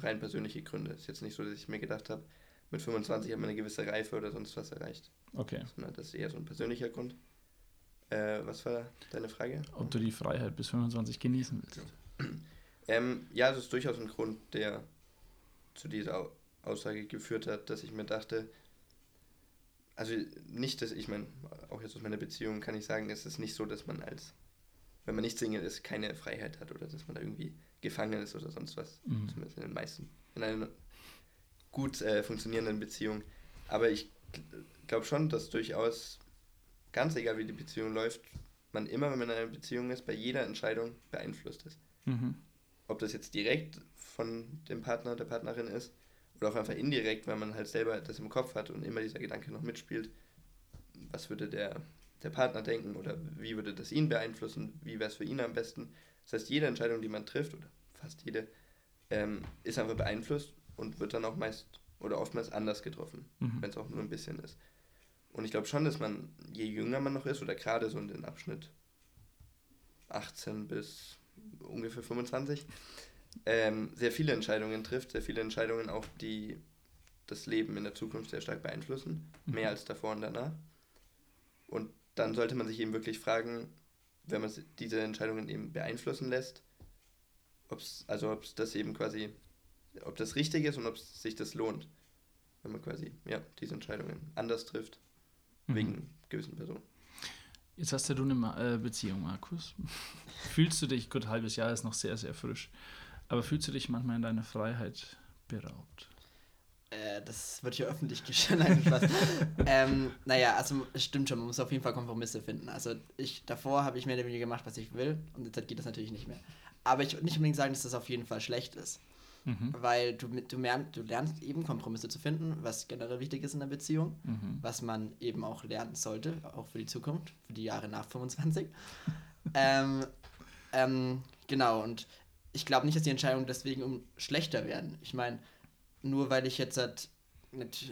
rein persönliche Gründe. Es ist jetzt nicht so, dass ich mir gedacht habe, mit 25 hat man eine gewisse Reife oder sonst was erreicht. Okay. Sondern das ist eher so ein persönlicher Grund. Äh, was war deine Frage? Ob du die Freiheit bis 25 genießen willst. Ähm, ja, das ist durchaus ein Grund, der zu dieser Aussage geführt hat, dass ich mir dachte, also nicht, dass ich meine, auch jetzt aus meiner Beziehung kann ich sagen, es ist nicht so, dass man als, wenn man nicht Single ist, keine Freiheit hat oder dass man da irgendwie gefangen ist oder sonst was. Mhm. Zumindest in den meisten. In einer gut äh, funktionierenden Beziehung. Aber ich glaube schon, dass durchaus, ganz egal wie die Beziehung läuft, man immer, wenn man in einer Beziehung ist, bei jeder Entscheidung beeinflusst ist. Mhm ob das jetzt direkt von dem Partner, der Partnerin ist, oder auch einfach indirekt, weil man halt selber das im Kopf hat und immer dieser Gedanke noch mitspielt, was würde der, der Partner denken oder wie würde das ihn beeinflussen, wie wäre es für ihn am besten. Das heißt, jede Entscheidung, die man trifft, oder fast jede, ähm, ist einfach beeinflusst und wird dann auch meist oder oftmals anders getroffen, mhm. wenn es auch nur ein bisschen ist. Und ich glaube schon, dass man, je jünger man noch ist, oder gerade so in den Abschnitt 18 bis ungefähr 25, ähm, sehr viele Entscheidungen trifft, sehr viele Entscheidungen auch, die das Leben in der Zukunft sehr stark beeinflussen, mhm. mehr als davor und danach. Und dann sollte man sich eben wirklich fragen, wenn man diese Entscheidungen eben beeinflussen lässt, ob's, also ob das eben quasi, ob das richtig ist und ob sich das lohnt, wenn man quasi ja, diese Entscheidungen anders trifft, mhm. wegen gewissen Personen. Jetzt hast ja du eine äh, Beziehung, Markus. fühlst du dich, gut, halbes Jahr ist noch sehr, sehr frisch, aber fühlst du dich manchmal in deiner Freiheit beraubt? Äh, das wird hier öffentlich geschehen. Nein, Spaß. ähm, naja, also es stimmt schon, man muss auf jeden Fall Kompromisse finden. Also ich, davor habe ich mehr oder weniger gemacht, was ich will und jetzt geht das natürlich nicht mehr. Aber ich würde nicht unbedingt sagen, dass das auf jeden Fall schlecht ist. Mhm. Weil du, du, lernst, du lernst eben Kompromisse zu finden, was generell wichtig ist in der Beziehung, mhm. was man eben auch lernen sollte, auch für die Zukunft, für die Jahre nach 25. ähm, ähm, genau, und ich glaube nicht, dass die Entscheidungen deswegen um schlechter werden. Ich meine, nur weil ich jetzt halt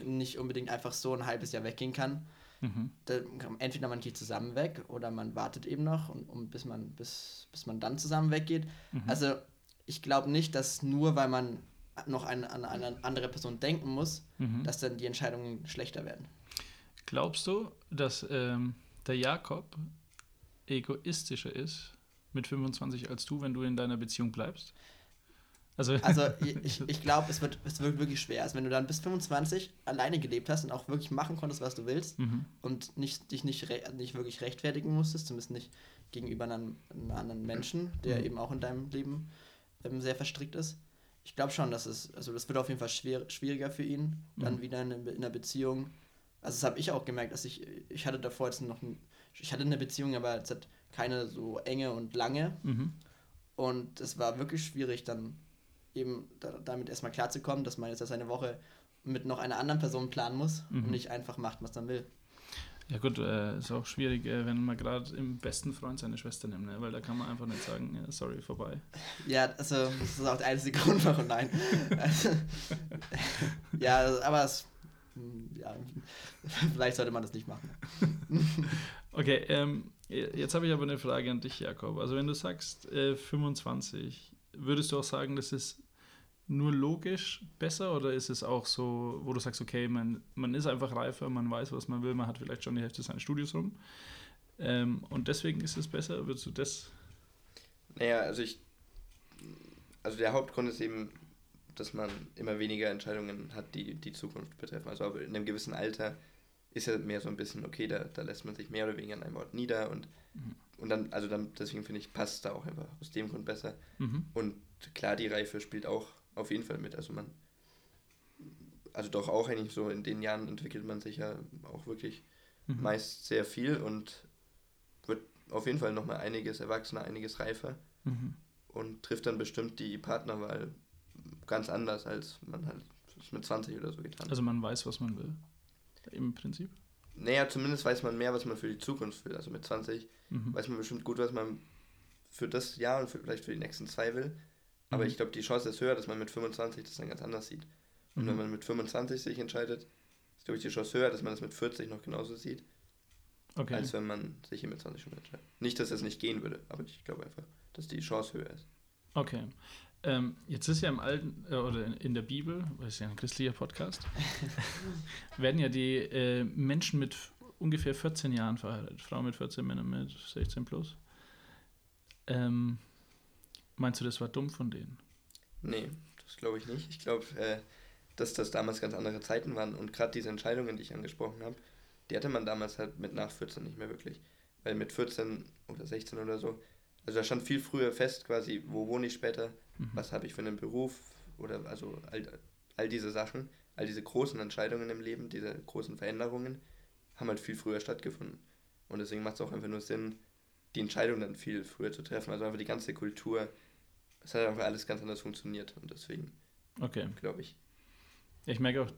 nicht unbedingt einfach so ein halbes Jahr weggehen kann, mhm. entweder man geht zusammen weg oder man wartet eben noch, und, um, bis, man, bis, bis man dann zusammen weggeht. Mhm. Also ich glaube nicht, dass nur weil man noch an, an eine andere Person denken muss, Mhm. dass dann die Entscheidungen schlechter werden. Glaubst du, dass ähm, der Jakob egoistischer ist mit 25 als du, wenn du in deiner Beziehung bleibst? Also, Also ich, ich glaube, es wird, es wird wirklich schwer. Also wenn du dann bis 25 alleine gelebt hast und auch wirklich machen konntest, was du willst Mhm. und nicht, dich nicht, nicht wirklich rechtfertigen musstest, zumindest nicht gegenüber einem, einem anderen Menschen, der Mhm. eben auch in deinem Leben ähm, sehr verstrickt ist. Ich glaube schon, dass es, also das wird auf jeden Fall schwer, schwieriger für ihn, dann Mhm. wieder in, in einer Beziehung. Also das habe ich auch gemerkt, dass ich, ich hatte davor jetzt noch, ein, ich hatte eine Beziehung, aber jetzt hat keine so enge und lange. mhm. Und es war wirklich schwierig, dann eben da, damit erstmal klarzukommen, dass man jetzt seine Woche mit noch einer anderen Person planen muss Mhm. und nicht einfach macht, was man will. Ja gut, äh, ist auch schwierig, äh, wenn man gerade im besten Freund seine Schwester nimmt, ne? weil da kann man einfach nicht sagen, ja, sorry, vorbei. Ja, also das ist auch der einzige Grund, warum nein. Also, ja, aber es, ja, vielleicht sollte man das nicht machen. Okay, ähm, jetzt habe ich aber eine Frage an dich, Jakob. Also wenn du sagst äh, 25, würdest du auch sagen, das ist nur logisch besser oder ist es auch so, wo du sagst, okay, man, man ist einfach reifer, man weiß, was man will, man hat vielleicht schon die Hälfte seines Studios rum ähm, und deswegen ist es besser? Würdest du das? Naja, also ich. Also der Hauptgrund ist eben, dass man immer weniger Entscheidungen hat, die die Zukunft betreffen. Also in einem gewissen Alter ist ja mehr so ein bisschen, okay, da, da lässt man sich mehr oder weniger an einem Ort nieder und, Mhm. und dann, also dann, deswegen finde ich, passt da auch einfach aus dem Grund besser. Mhm. Und klar, die Reife spielt auch auf jeden Fall mit. Also man, also doch auch eigentlich so in den Jahren entwickelt man sich ja auch wirklich Mhm. meist sehr viel und wird auf jeden Fall nochmal einiges erwachsener, einiges reifer Mhm. und trifft dann bestimmt die Partnerwahl ganz anders, als man halt mit 20 oder so getan hat. Also man weiß, was man will, im Prinzip. naja, zumindest weiß man mehr, was man für die Zukunft will. Also mit 20 Mhm. weiß man bestimmt gut, was man für das Jahr und für, vielleicht für die nächsten zwei will. Aber Mhm. ich glaube, die Chance ist höher, dass man mit 25 das dann ganz anders sieht. Und Mhm. wenn man mit 25 sich entscheidet, ist, glaube ich, die Chance höher, dass man das mit 40 noch genauso sieht, Okay. als wenn man sich hier mit 20 schon entscheidet. Nicht, dass das nicht gehen würde, aber ich glaube einfach, dass die Chance höher ist. Okay. Ähm, jetzt ist ja im Alten äh, oder in, in der Bibel, das ist ja ein christlicher Podcast, werden ja die äh, Menschen mit ungefähr 14 Jahren verheiratet. Frauen mit 14, Männer mit 16 plus. Ähm, meinst du, das war dumm von denen? Nee, das glaube ich nicht. Ich glaube, äh, dass das damals ganz andere Zeiten waren und gerade diese Entscheidungen, die ich angesprochen habe, die hatte man damals halt mit nach 14 nicht mehr wirklich. Weil mit 14 oder 16 oder so, also da stand viel früher fest quasi, wo wohne ich später, Mhm. was habe ich für einen Beruf oder also all, all diese Sachen, all diese großen Entscheidungen im Leben, diese großen Veränderungen, haben halt viel früher stattgefunden. Und deswegen macht es auch einfach nur Sinn, die Entscheidung dann viel früher zu treffen. Also einfach die ganze Kultur, es hat einfach alles ganz anders funktioniert und deswegen Okay. glaube ich, Ich merke auch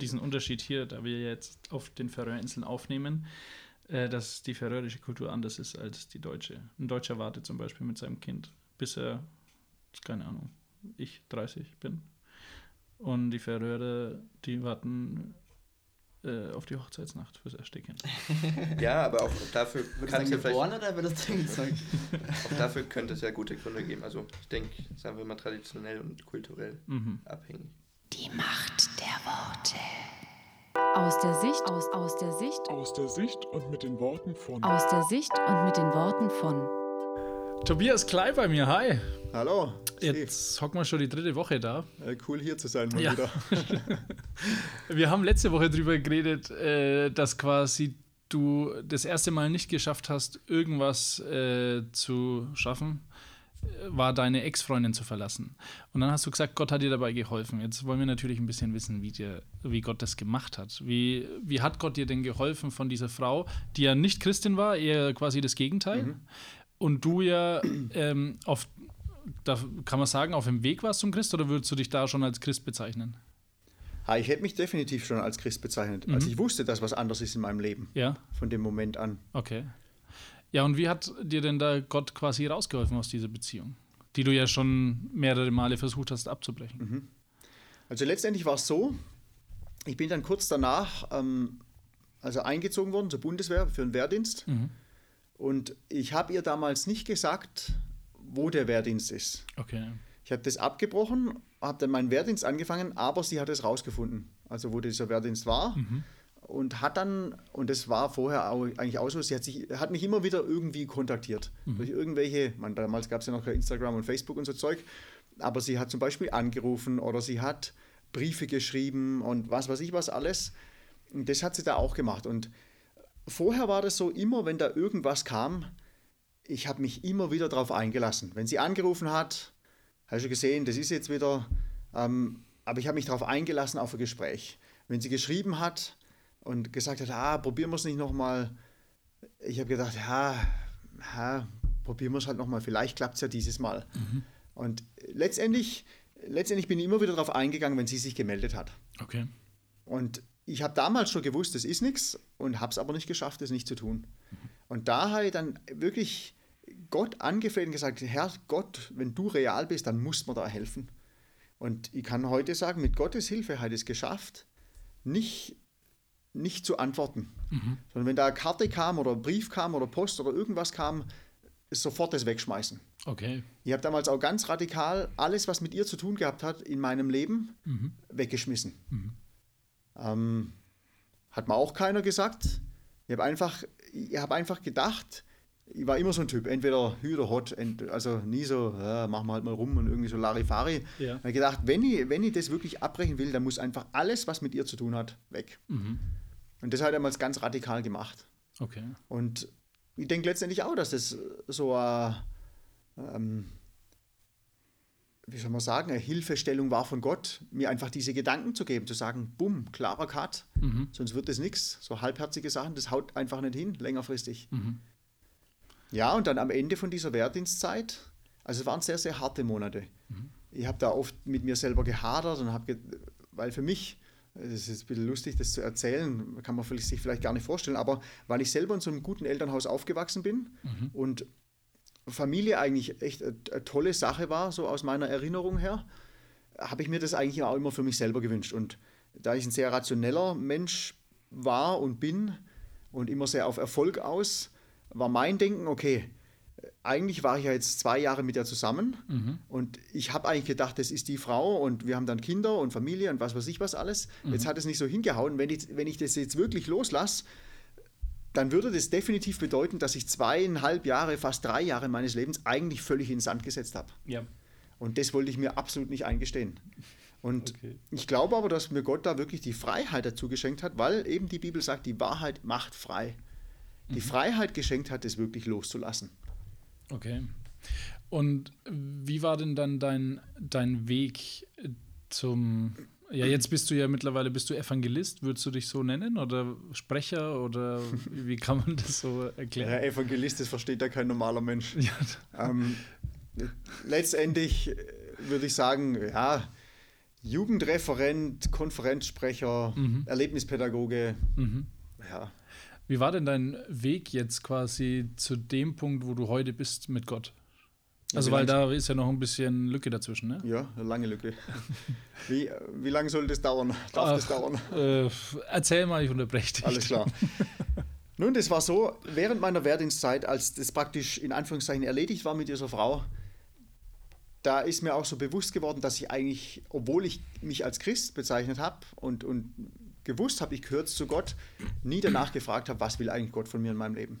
diesen Unterschied hier, da wir jetzt auf den Färöerinseln aufnehmen, äh, dass die färöische Kultur anders ist als die deutsche. Ein Deutscher wartet zum Beispiel mit seinem Kind, bis er, keine Ahnung, ich 30 bin. Und die Färöer, die warten äh, auf die Hochzeitsnacht fürs erste Kind. Ja, aber auch dafür Wird es kann dann es ja geboren vielleicht, oder wird es dann gezeugt? auch dafür könnte es ja gute Gründe geben. Also ich denke, ist einfach immer traditionell und kulturell Mhm. abhängig. Die Macht der Worte. Aus der Sicht, aus, aus der Sicht, Aus der Sicht und mit den Worten von aus der Sicht und mit den Worten von Tobias Klei bei mir, hi. Hallo. Jetzt hocken wir schon die dritte Woche da. Äh, cool hier zu sein mal Ja. wieder. Wir haben letzte Woche drüber geredet, äh, dass quasi du das erste Mal nicht geschafft hast, irgendwas äh, zu schaffen, war deine Ex-Freundin zu verlassen. Und dann hast du gesagt, Gott hat dir dabei geholfen. Jetzt wollen wir natürlich ein bisschen wissen, wie, dir, wie Gott das gemacht hat. Wie, wie hat Gott dir denn geholfen von dieser Frau, die ja nicht Christin war, eher quasi das Gegenteil? Und du ja ähm, auf, da kann man sagen, auf dem Weg warst zum Christ oder würdest du dich da schon als Christ bezeichnen? Ha, ich hätte mich definitiv schon als Christ bezeichnet. Also ich wusste, dass was anders ist in meinem Leben. Ja. Von dem Moment an. Okay. Ja, und wie hat dir denn da Gott quasi rausgeholfen aus dieser Beziehung, die du ja schon mehrere Male versucht hast abzubrechen? Also letztendlich war es so, ich bin dann kurz danach ähm, also eingezogen worden zur Bundeswehr für den Wehrdienst. Mhm. Und ich habe ihr damals nicht gesagt, wo der Wehrdienst ist. Okay. Ich habe das abgebrochen, habe dann meinen Wehrdienst angefangen, aber sie hat es rausgefunden, also wo dieser Wehrdienst war. Und hat dann, und das war vorher auch, eigentlich auch so, sie hat, sich, hat mich immer wieder irgendwie kontaktiert. Durch irgendwelche, man, damals gab es ja noch kein Instagram und Facebook und so Zeug, aber sie hat zum Beispiel angerufen oder sie hat Briefe geschrieben und was weiß ich was alles. Und das hat sie da auch gemacht. Und vorher war das so, immer wenn da irgendwas kam, ich habe mich immer wieder darauf eingelassen. Wenn sie angerufen hat, hast du gesehen, das ist jetzt wieder, ähm, aber ich habe mich darauf eingelassen auf ein Gespräch. Wenn sie geschrieben hat und gesagt hat, ah, probieren wir es nicht nochmal, ich habe gedacht, ja, ja probieren wir es halt nochmal, vielleicht klappt es ja dieses Mal. Und letztendlich, letztendlich bin ich immer wieder darauf eingegangen, wenn sie sich gemeldet hat. Okay. Und ich habe damals schon gewusst, das ist nichts und habe es aber nicht geschafft, das nicht zu tun. Und da habe ich dann wirklich Gott angefleht und gesagt, Herr Gott, wenn du real bist, dann musst mir da helfen. Und ich kann heute sagen, mit Gottes Hilfe hat es geschafft, nicht, nicht zu antworten. Sondern wenn da eine Karte kam oder ein Brief kam oder Post oder irgendwas kam, sofort das wegschmeißen. Okay. Ich habe damals auch ganz radikal alles, was mit ihr zu tun gehabt hat in meinem Leben, weggeschmissen. Ähm, hat mir auch keiner gesagt. Ich habe einfach, ich hab einfach gedacht, ich war immer so ein Typ, entweder Hü oder Hot, also nie so, ja, machen wir halt mal rum und irgendwie so Larifari. Ja. Ich habe gedacht, wenn ich, wenn ich das wirklich abbrechen will, dann muss einfach alles, was mit ihr zu tun hat, weg. Und das hat er damals ganz radikal gemacht. Okay. Und ich denke letztendlich auch, dass das so eine, ähm, wie soll man sagen, eine Hilfestellung war von Gott, mir einfach diese Gedanken zu geben, zu sagen, bumm, klarer Cut, sonst wird das nichts. So halbherzige Sachen, das haut einfach nicht hin, längerfristig. Ja, und dann am Ende von dieser Wehrdienstzeit, also es waren sehr, sehr harte Monate. Ich habe da oft mit mir selber gehadert und habe, ge weil für mich, das ist ein bisschen lustig, das zu erzählen, kann man sich vielleicht gar nicht vorstellen, aber weil ich selber in so einem guten Elternhaus aufgewachsen bin und Familie eigentlich echt eine, tolle Sache war, so aus meiner Erinnerung her, habe ich mir das eigentlich auch immer für mich selber gewünscht. Und da ich ein sehr rationeller Mensch war und bin und immer sehr auf Erfolg aus, war mein Denken, okay, eigentlich war ich ja jetzt zwei Jahre mit ihr zusammen und ich habe eigentlich gedacht, das ist die Frau und wir haben dann Kinder und Familie und was weiß ich was alles. Jetzt hat es nicht so hingehauen. Wenn ich, wenn ich das jetzt wirklich loslasse, dann würde das definitiv bedeuten, dass ich zweieinhalb Jahre, fast drei Jahre meines Lebens eigentlich völlig in den Sand gesetzt habe. Ja. Und das wollte ich mir absolut nicht eingestehen. Und Okay. ich glaube aber, dass mir Gott da wirklich die Freiheit dazu geschenkt hat, weil eben die Bibel sagt, die Wahrheit macht frei. Die Freiheit geschenkt hat, es wirklich loszulassen. Okay. Und wie war denn dann dein, dein Weg zum. Ja, jetzt bist du ja mittlerweile, bist du Evangelist, würdest du dich so nennen? Oder Sprecher? Oder wie kann man das so erklären? Der Evangelist, das versteht ja kein normaler Mensch. Ja. Ähm, letztendlich würde ich sagen, ja, Jugendreferent, Konferenzsprecher, Erlebnispädagoge, ja. Wie war denn dein Weg jetzt quasi zu dem Punkt, wo du heute bist mit Gott? Also, weil da ist ja noch ein bisschen Lücke dazwischen, ne? Ja, eine lange Lücke. Wie, wie lange soll das dauern? Darf das Ach, dauern? Äh, erzähl mal, ich unterbreche dich. Alles klar. Nun, das war so, während meiner Wehrdienstzeit, als das praktisch in Anführungszeichen erledigt war mit dieser Frau, da ist mir auch so bewusst geworden, dass ich eigentlich, obwohl ich mich als Christ bezeichnet habe und, und gewusst habe, ich gehöre zu Gott, nie danach gefragt habe, was will eigentlich Gott von mir in meinem Leben.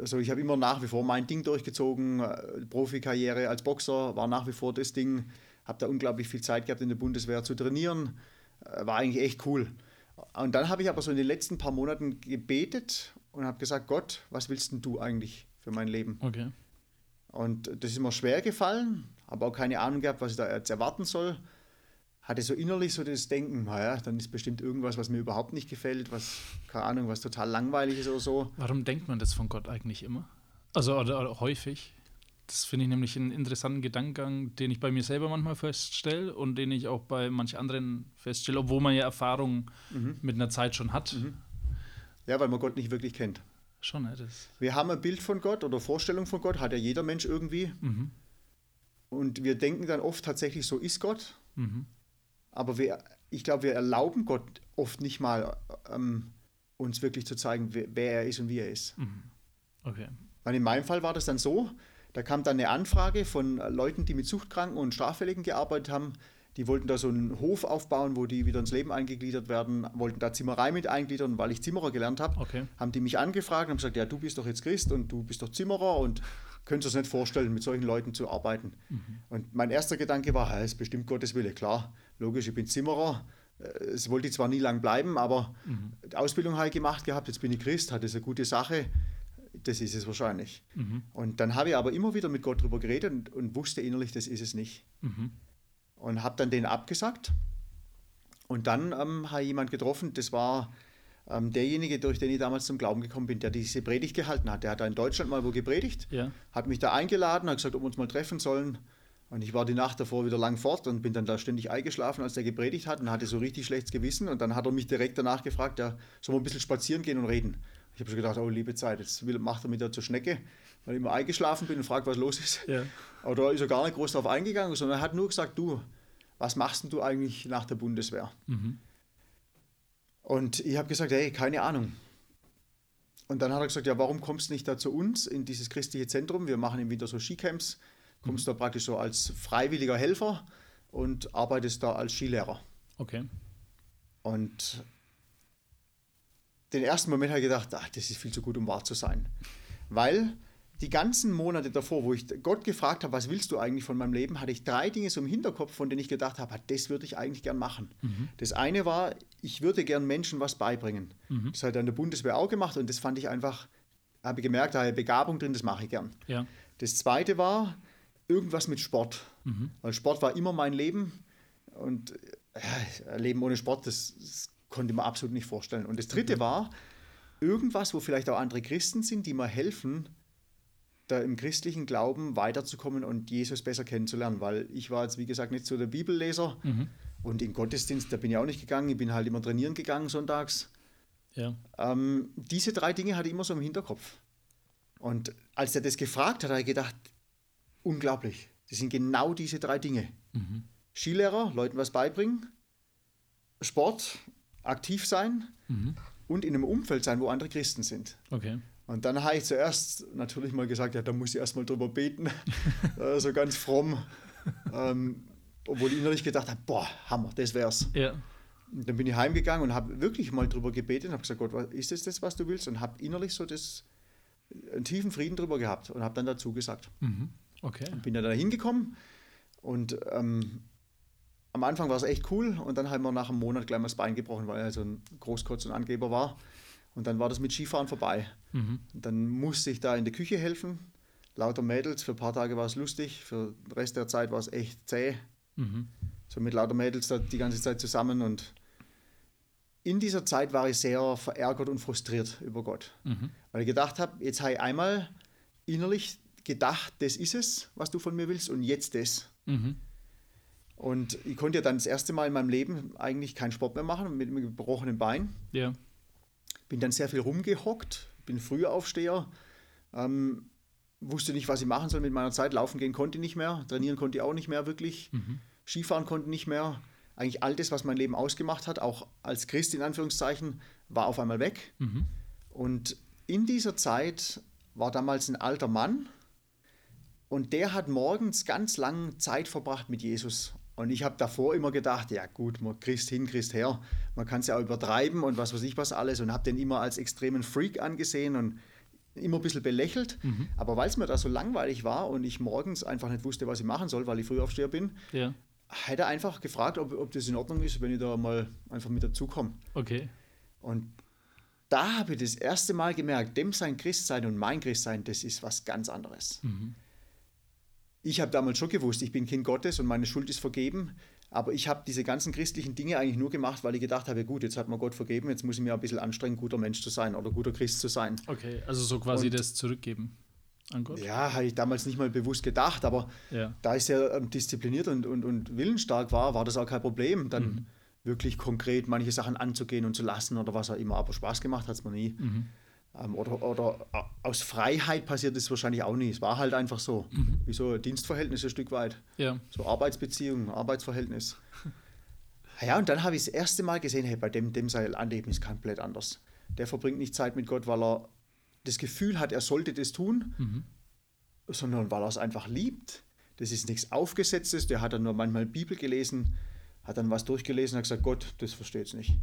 Also ich habe immer nach wie vor mein Ding durchgezogen, äh, Profikarriere als Boxer war nach wie vor das Ding, habe da unglaublich viel Zeit gehabt in der Bundeswehr zu trainieren, äh, war eigentlich echt cool. Und dann habe ich aber so in den letzten paar Monaten gebetet und habe gesagt, Gott, was willst denn du eigentlich für mein Leben? Okay. Und das ist mir schwer gefallen, habe auch keine Ahnung gehabt, was ich da jetzt erwarten soll. Hatte so innerlich so das Denken, naja, dann ist bestimmt irgendwas, was mir überhaupt nicht gefällt, was, keine Ahnung, was total langweilig ist oder so. Warum denkt man das von Gott eigentlich immer? Also oder, oder häufig? Das finde ich nämlich einen interessanten Gedankengang, den ich bei mir selber manchmal feststelle und den ich auch bei manch anderen feststelle, obwohl man ja Erfahrung mit einer Zeit schon hat. Ja, weil man Gott nicht wirklich kennt. Schon, ne? Das, Wir haben ein Bild von Gott oder Vorstellung von Gott, hat ja jeder Mensch irgendwie. Und wir denken dann oft tatsächlich, so ist Gott. Aber wir, ich glaube, wir erlauben Gott oft nicht mal, ähm, uns wirklich zu zeigen, wer, wer er ist und wie er ist. okay. Weil in meinem Fall war das dann so, da kam dann eine Anfrage von Leuten, die mit Suchtkranken und Straffälligen gearbeitet haben. Die wollten da so einen Hof aufbauen, wo die wieder ins Leben eingegliedert werden, wollten da Zimmerei mit eingliedern, weil ich Zimmerer gelernt habe. Okay. Haben die mich angefragt und haben gesagt, ja, du bist doch jetzt Christ und du bist doch Zimmerer und könntest du es nicht vorstellen, mit solchen Leuten zu arbeiten. Und mein erster Gedanke war, es ist bestimmt Gottes Wille. Klar, logisch, ich bin Zimmerer. Äh, Es wollte ich zwar nie lang bleiben, aber die Ausbildung habe ich gemacht gehabt, jetzt bin ich Christ, hat das eine gute Sache. Das ist es wahrscheinlich. Und dann habe ich aber immer wieder mit Gott darüber geredet und, und wusste innerlich, das ist es nicht. Und habe dann den abgesagt. Und dann ähm, habe ich jemand getroffen, das war ähm, derjenige, durch den ich damals zum Glauben gekommen bin, der diese Predigt gehalten hat. Der hat da in Deutschland mal wo gepredigt, Ja. hat mich da eingeladen, hat gesagt, ob wir uns mal treffen sollen. Und ich war die Nacht davor wieder lang fort und bin dann da ständig eingeschlafen, als der gepredigt hat und hatte so richtig schlechtes Gewissen. Und dann hat er mich direkt danach gefragt, ja, sollen wir ein bisschen spazieren gehen und reden? Ich habe schon gedacht, oh liebe Zeit, jetzt macht er mich da zur Schnecke, weil ich immer eingeschlafen bin und fragt, was los ist. Ja. Aber da ist er gar nicht groß drauf eingegangen, sondern er hat nur gesagt, du, was machst denn du eigentlich nach der Bundeswehr? Und ich habe gesagt, hey, keine Ahnung. Und dann hat er gesagt, ja, warum kommst du nicht da zu uns in dieses christliche Zentrum? Wir machen im Winter so Skicamps, kommst da praktisch so als freiwilliger Helfer und arbeitest da als Skilehrer. Okay. Und den ersten Moment habe ich gedacht, ach, das ist viel zu gut, um wahr zu sein. Weil die ganzen Monate davor, wo ich Gott gefragt habe, was willst du eigentlich von meinem Leben, hatte ich drei Dinge so im Hinterkopf, von denen ich gedacht habe, ah, das würde ich eigentlich gern machen. Das eine war, ich würde gern Menschen was beibringen. Das hat er in der Bundeswehr auch gemacht und das fand ich einfach, habe ich gemerkt, da habe ich Begabung drin, das mache ich gern. Ja. Das zweite war irgendwas mit Sport. Weil Sport war immer mein Leben und ja, ein Leben ohne Sport, das, das konnte man absolut nicht vorstellen. Und das dritte war irgendwas, wo vielleicht auch andere Christen sind, die mir helfen, da im christlichen Glauben weiterzukommen und Jesus besser kennenzulernen. Weil ich war jetzt, wie gesagt, nicht so der Bibelleser und in Gottesdienst, da bin ich auch nicht gegangen. Ich bin halt immer trainieren gegangen sonntags. Ja. Ähm, diese drei Dinge hatte ich immer so im Hinterkopf. Und als er das gefragt hat, habe ich gedacht, unglaublich. Das sind genau diese drei Dinge. Skilehrer, Leuten was beibringen, Sport, aktiv sein und in einem Umfeld sein, wo andere Christen sind. Okay. Und dann habe ich zuerst natürlich mal gesagt, ja, da muss ich erstmal drüber beten, äh, so ganz fromm. Ähm, obwohl ich innerlich gedacht habe, boah, Hammer, das wär's. Ja. Und dann bin ich heimgegangen und habe wirklich mal drüber gebetet und habe gesagt, Gott, was- ist das das, was du willst? Und habe innerlich so das, einen tiefen Frieden drüber gehabt und habe dann dazu gesagt. Okay. Bin dann da hingekommen und ähm, am Anfang war es echt cool und dann haben wir nach einem Monat gleich mal das Bein gebrochen, weil er so ein Großkotz und Angeber war. Und dann war das mit Skifahren vorbei. Und dann musste ich da in der Küche helfen. Lauter Mädels, für ein paar Tage war es lustig, für den Rest der Zeit war es echt zäh. So mit lauter Mädels da die ganze Zeit zusammen und in dieser Zeit war ich sehr verärgert und frustriert über Gott. Weil ich gedacht habe, jetzt habe ich einmal innerlich gedacht, das ist es, was du von mir willst und jetzt das. Und ich konnte ja dann das erste Mal in meinem Leben eigentlich keinen Sport mehr machen mit einem gebrochenen Bein. Ja. Bin dann sehr viel rumgehockt, bin Frühaufsteher, ähm, wusste nicht, was ich machen soll mit meiner Zeit. Laufen gehen konnte ich nicht mehr, trainieren konnte ich auch nicht mehr wirklich, Skifahren konnte ich nicht mehr. Eigentlich all das, was mein Leben ausgemacht hat, auch als Christ in Anführungszeichen, war auf einmal weg. Und in dieser Zeit war damals ein alter Mann und der hat morgens ganz lang Zeit verbracht mit Jesus. Und ich habe davor immer gedacht, ja gut, man Christ hin, Christ her, man kann es ja auch übertreiben und was weiß ich was alles und habe den immer als extremen Freak angesehen und immer ein bisschen belächelt. Aber weil es mir da so langweilig war und ich morgens einfach nicht wusste, was ich machen soll, weil ich Frühaufsteher bin, Ja. hat er einfach gefragt, ob, ob das in Ordnung ist, wenn ich da mal einfach mit dazukomme. Okay. Und da habe ich das erste Mal gemerkt, dem sein Christsein und mein Christsein, das ist was ganz anderes. Ich habe damals schon gewusst, ich bin Kind Gottes und meine Schuld ist vergeben, aber ich habe diese ganzen christlichen Dinge eigentlich nur gemacht, weil ich gedacht habe, gut, jetzt hat mir Gott vergeben, jetzt muss ich mir ein bisschen anstrengen, guter Mensch zu sein oder guter Christ zu sein. Okay. Also so quasi Und- das zurückgeben an Gott. Ja, habe ich damals nicht mal bewusst gedacht, aber Ja. da ich sehr ähm, diszipliniert und, und, und willensstark war, war das auch kein Problem, dann wirklich konkret manche Sachen anzugehen und zu lassen oder was auch immer. Aber Spaß gemacht hat es mir nie. Ähm, oder, oder äh, aus Freiheit passiert es wahrscheinlich auch nie. Es war halt einfach so. Wie so ein Dienstverhältnis ein Stück weit. Ja. So Arbeitsbeziehung, Arbeitsverhältnis. Ja, und dann habe ich das erste Mal gesehen, hey, bei dem, dem sein Anleben ist komplett anders. Der verbringt nicht Zeit mit Gott, weil er das Gefühl hat, er sollte das tun. sondern weil er es einfach liebt. Das ist nichts Aufgesetztes. Der hat dann nur manchmal Bibel gelesen, hat dann was durchgelesen, hat gesagt, Gott, das versteht es nicht.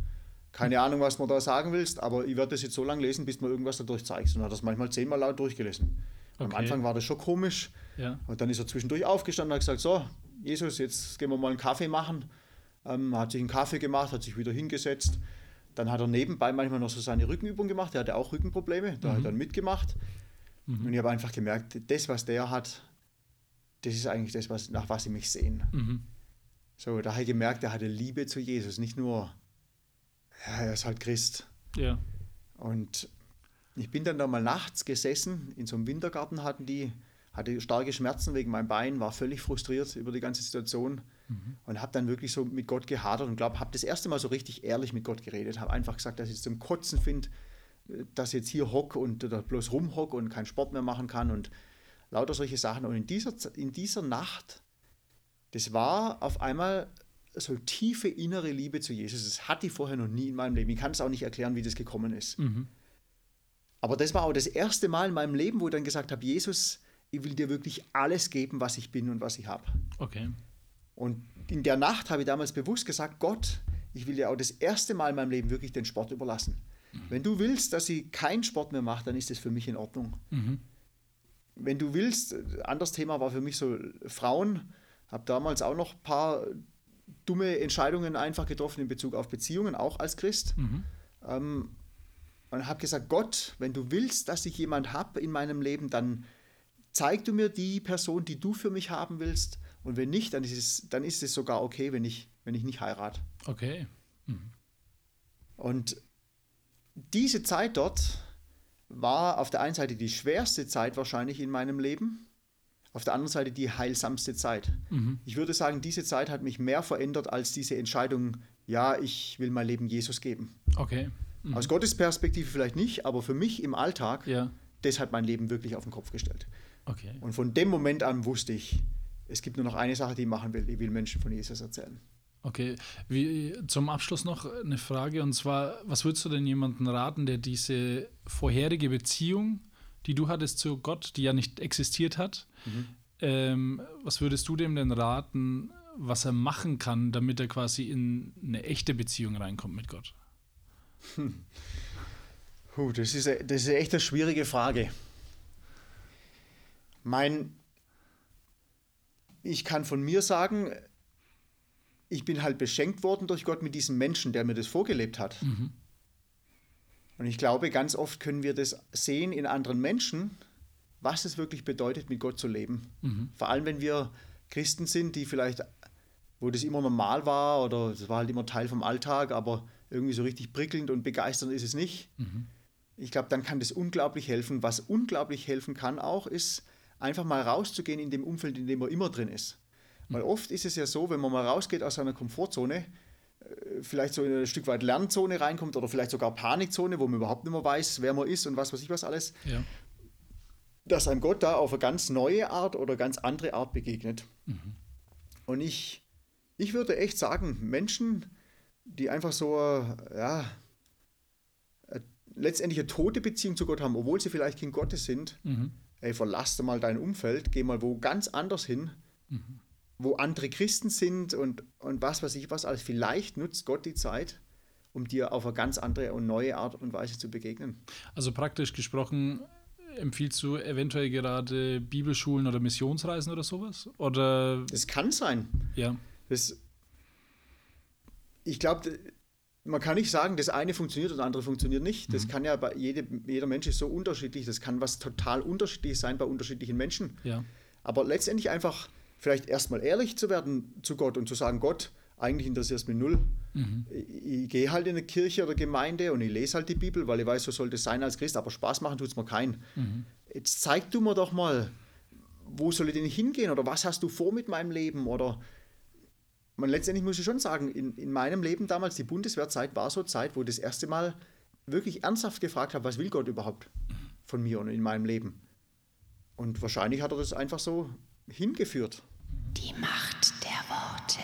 Keine Ahnung, was du da sagen willst, aber ich werde das jetzt so lange lesen, bis mir irgendwas dadurch zeigst. Und hat das manchmal zehnmal laut durchgelesen. Am Okay. Anfang war das schon komisch. Ja. Und dann ist er zwischendurch aufgestanden und hat gesagt, so, Jesus, jetzt gehen wir mal einen Kaffee machen. Ähm, hat sich einen Kaffee gemacht, hat sich wieder hingesetzt. Dann hat er nebenbei manchmal noch so seine Rückenübung gemacht. Er hatte auch Rückenprobleme, da hat er dann mitgemacht. Und ich habe einfach gemerkt, das, was der hat, das ist eigentlich das, was, nach was sie mich sehen. Mhm. So, da habe ich gemerkt, er hatte Liebe zu Jesus, nicht nur, ja, er ist halt Christ. Ja. Und ich bin dann da mal nachts gesessen, in so einem Wintergarten hatten die, hatte starke Schmerzen wegen meinem Bein, war völlig frustriert über die ganze Situation und habe dann wirklich so mit Gott gehadert und glaube, habe das erste Mal so richtig ehrlich mit Gott geredet, habe einfach gesagt, dass ich es zum Kotzen finde, dass ich jetzt hier hock und da bloß rumhock und keinen Sport mehr machen kann und lauter solche Sachen. Und in dieser, in dieser Nacht, das war auf einmal so tiefe innere Liebe zu Jesus. Das hatte ich vorher noch nie in meinem Leben. Ich kann es auch nicht erklären, wie das gekommen ist. Aber das war auch das erste Mal in meinem Leben, wo ich dann gesagt habe, Jesus, ich will dir wirklich alles geben, was ich bin und was ich habe. Okay. Und in der Nacht habe ich damals bewusst gesagt, Gott, ich will dir auch das erste Mal in meinem Leben wirklich den Sport überlassen. Wenn du willst, dass ich keinen Sport mehr mache, dann ist das für mich in Ordnung. Wenn du willst, anderes Thema war für mich so Frauen, habe damals auch noch ein paar dumme Entscheidungen einfach getroffen in Bezug auf Beziehungen, auch als Christ. Ähm, und habe gesagt, Gott, wenn du willst, dass ich jemand habe in meinem Leben, dann zeig du mir die Person, die du für mich haben willst. Und wenn nicht, dann ist es, dann ist es sogar okay, wenn ich, wenn ich nicht heirate. Okay. Und diese Zeit dort war auf der einen Seite die schwerste Zeit wahrscheinlich in meinem Leben, auf der anderen Seite die heilsamste Zeit. Ich würde sagen, diese Zeit hat mich mehr verändert als diese Entscheidung, ja, ich will mein Leben Jesus geben. Okay. Aus Gottes Perspektive vielleicht nicht, aber für mich im Alltag, Ja. das hat mein Leben wirklich auf den Kopf gestellt. Okay. Und von dem Moment an wusste ich, es gibt nur noch eine Sache, die ich machen will. Ich will Menschen von Jesus erzählen. Okay, Wie, zum Abschluss noch eine Frage und zwar, was würdest du denn jemandem raten, der diese vorherige Beziehung, die du hattest zu Gott, die ja nicht existiert hat, ähm, was würdest du dem denn raten, was er machen kann, damit er quasi in eine echte Beziehung reinkommt mit Gott? Puh, das, ist, eine- das ist echt eine schwierige Frage. Mein, ich kann von mir sagen, ich bin halt beschenkt worden durch Gott mit diesem Menschen, der mir das vorgelebt hat. Und ich glaube, ganz oft können wir das sehen in anderen Menschen, was es wirklich bedeutet, mit Gott zu leben. Vor allem, wenn wir Christen sind, die vielleicht, wo das immer normal war oder das war halt immer Teil vom Alltag, aber irgendwie so richtig prickelnd und begeisternd ist es nicht. Ich glaube, dann kann das unglaublich helfen. Was unglaublich helfen kann auch, ist einfach mal rauszugehen in dem Umfeld, in dem man immer drin ist. Weil oft ist es ja so, wenn man mal rausgeht aus seiner Komfortzone, vielleicht so in ein Stück weit Lernzone reinkommt oder vielleicht sogar Panikzone, wo man überhaupt nicht mehr weiß, wer man ist und was weiß ich was alles, Ja. dass einem Gott da auf eine ganz neue Art oder ganz andere Art begegnet. Und ich, ich würde echt sagen, Menschen, die einfach so, ja, äh, letztendlich eine tote Beziehung zu Gott haben, obwohl sie vielleicht Kind Gottes sind, ey, verlass mal dein Umfeld, geh mal wo ganz anders hin, wo andere Christen sind und, und was weiß ich was alles. Vielleicht nutzt Gott die Zeit, um dir auf eine ganz andere und neue Art und Weise zu begegnen. Also praktisch gesprochen, empfiehlst du eventuell gerade Bibelschulen oder Missionsreisen oder sowas? Oder Das kann sein. ja. Das, ich glaube, man kann nicht sagen, das eine funktioniert und das andere funktioniert nicht. Das kann ja bei jede, jeder Mensch ist so unterschiedlich. Das kann was total unterschiedliches sein bei unterschiedlichen Menschen. Ja. Aber letztendlich einfach vielleicht erstmal ehrlich zu werden zu Gott und zu sagen, Gott, eigentlich interessiert es mich null. Ich, ich gehe halt in eine Kirche oder Gemeinde und ich lese halt die Bibel, weil ich weiß, so sollte es sein als Christ, aber Spaß machen tut es mir keinen. Jetzt zeig du mir doch mal, wo soll ich denn hingehen oder was hast du vor mit meinem Leben oder man letztendlich muss ich schon sagen, in, in meinem Leben damals, die Bundeswehrzeit war so Zeit, wo ich das erste Mal wirklich ernsthaft gefragt habe, was will Gott überhaupt von mir und in meinem Leben. Und wahrscheinlich hat er das einfach so hingeführt. Die Macht der Worte.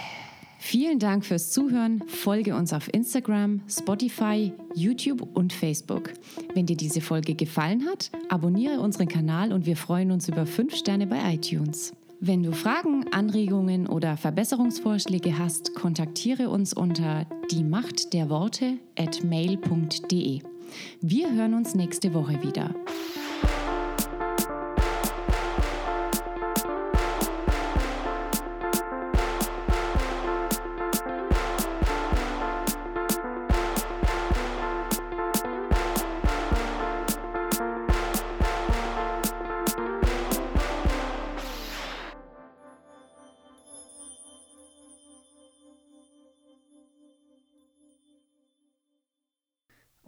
Vielen Dank fürs Zuhören. Folge uns auf Instagram, Spotify, YouTube und Facebook. Wenn dir diese Folge gefallen hat, abonniere unseren Kanal und wir freuen uns über 5 Sterne bei iTunes. Wenn du Fragen, Anregungen oder Verbesserungsvorschläge hast, kontaktiere uns unter die Macht der Worte at mail.de. Wir hören uns nächste Woche wieder.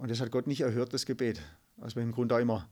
Und das hat Gott nicht erhört, das Gebet. Aus welchem Grund auch immer.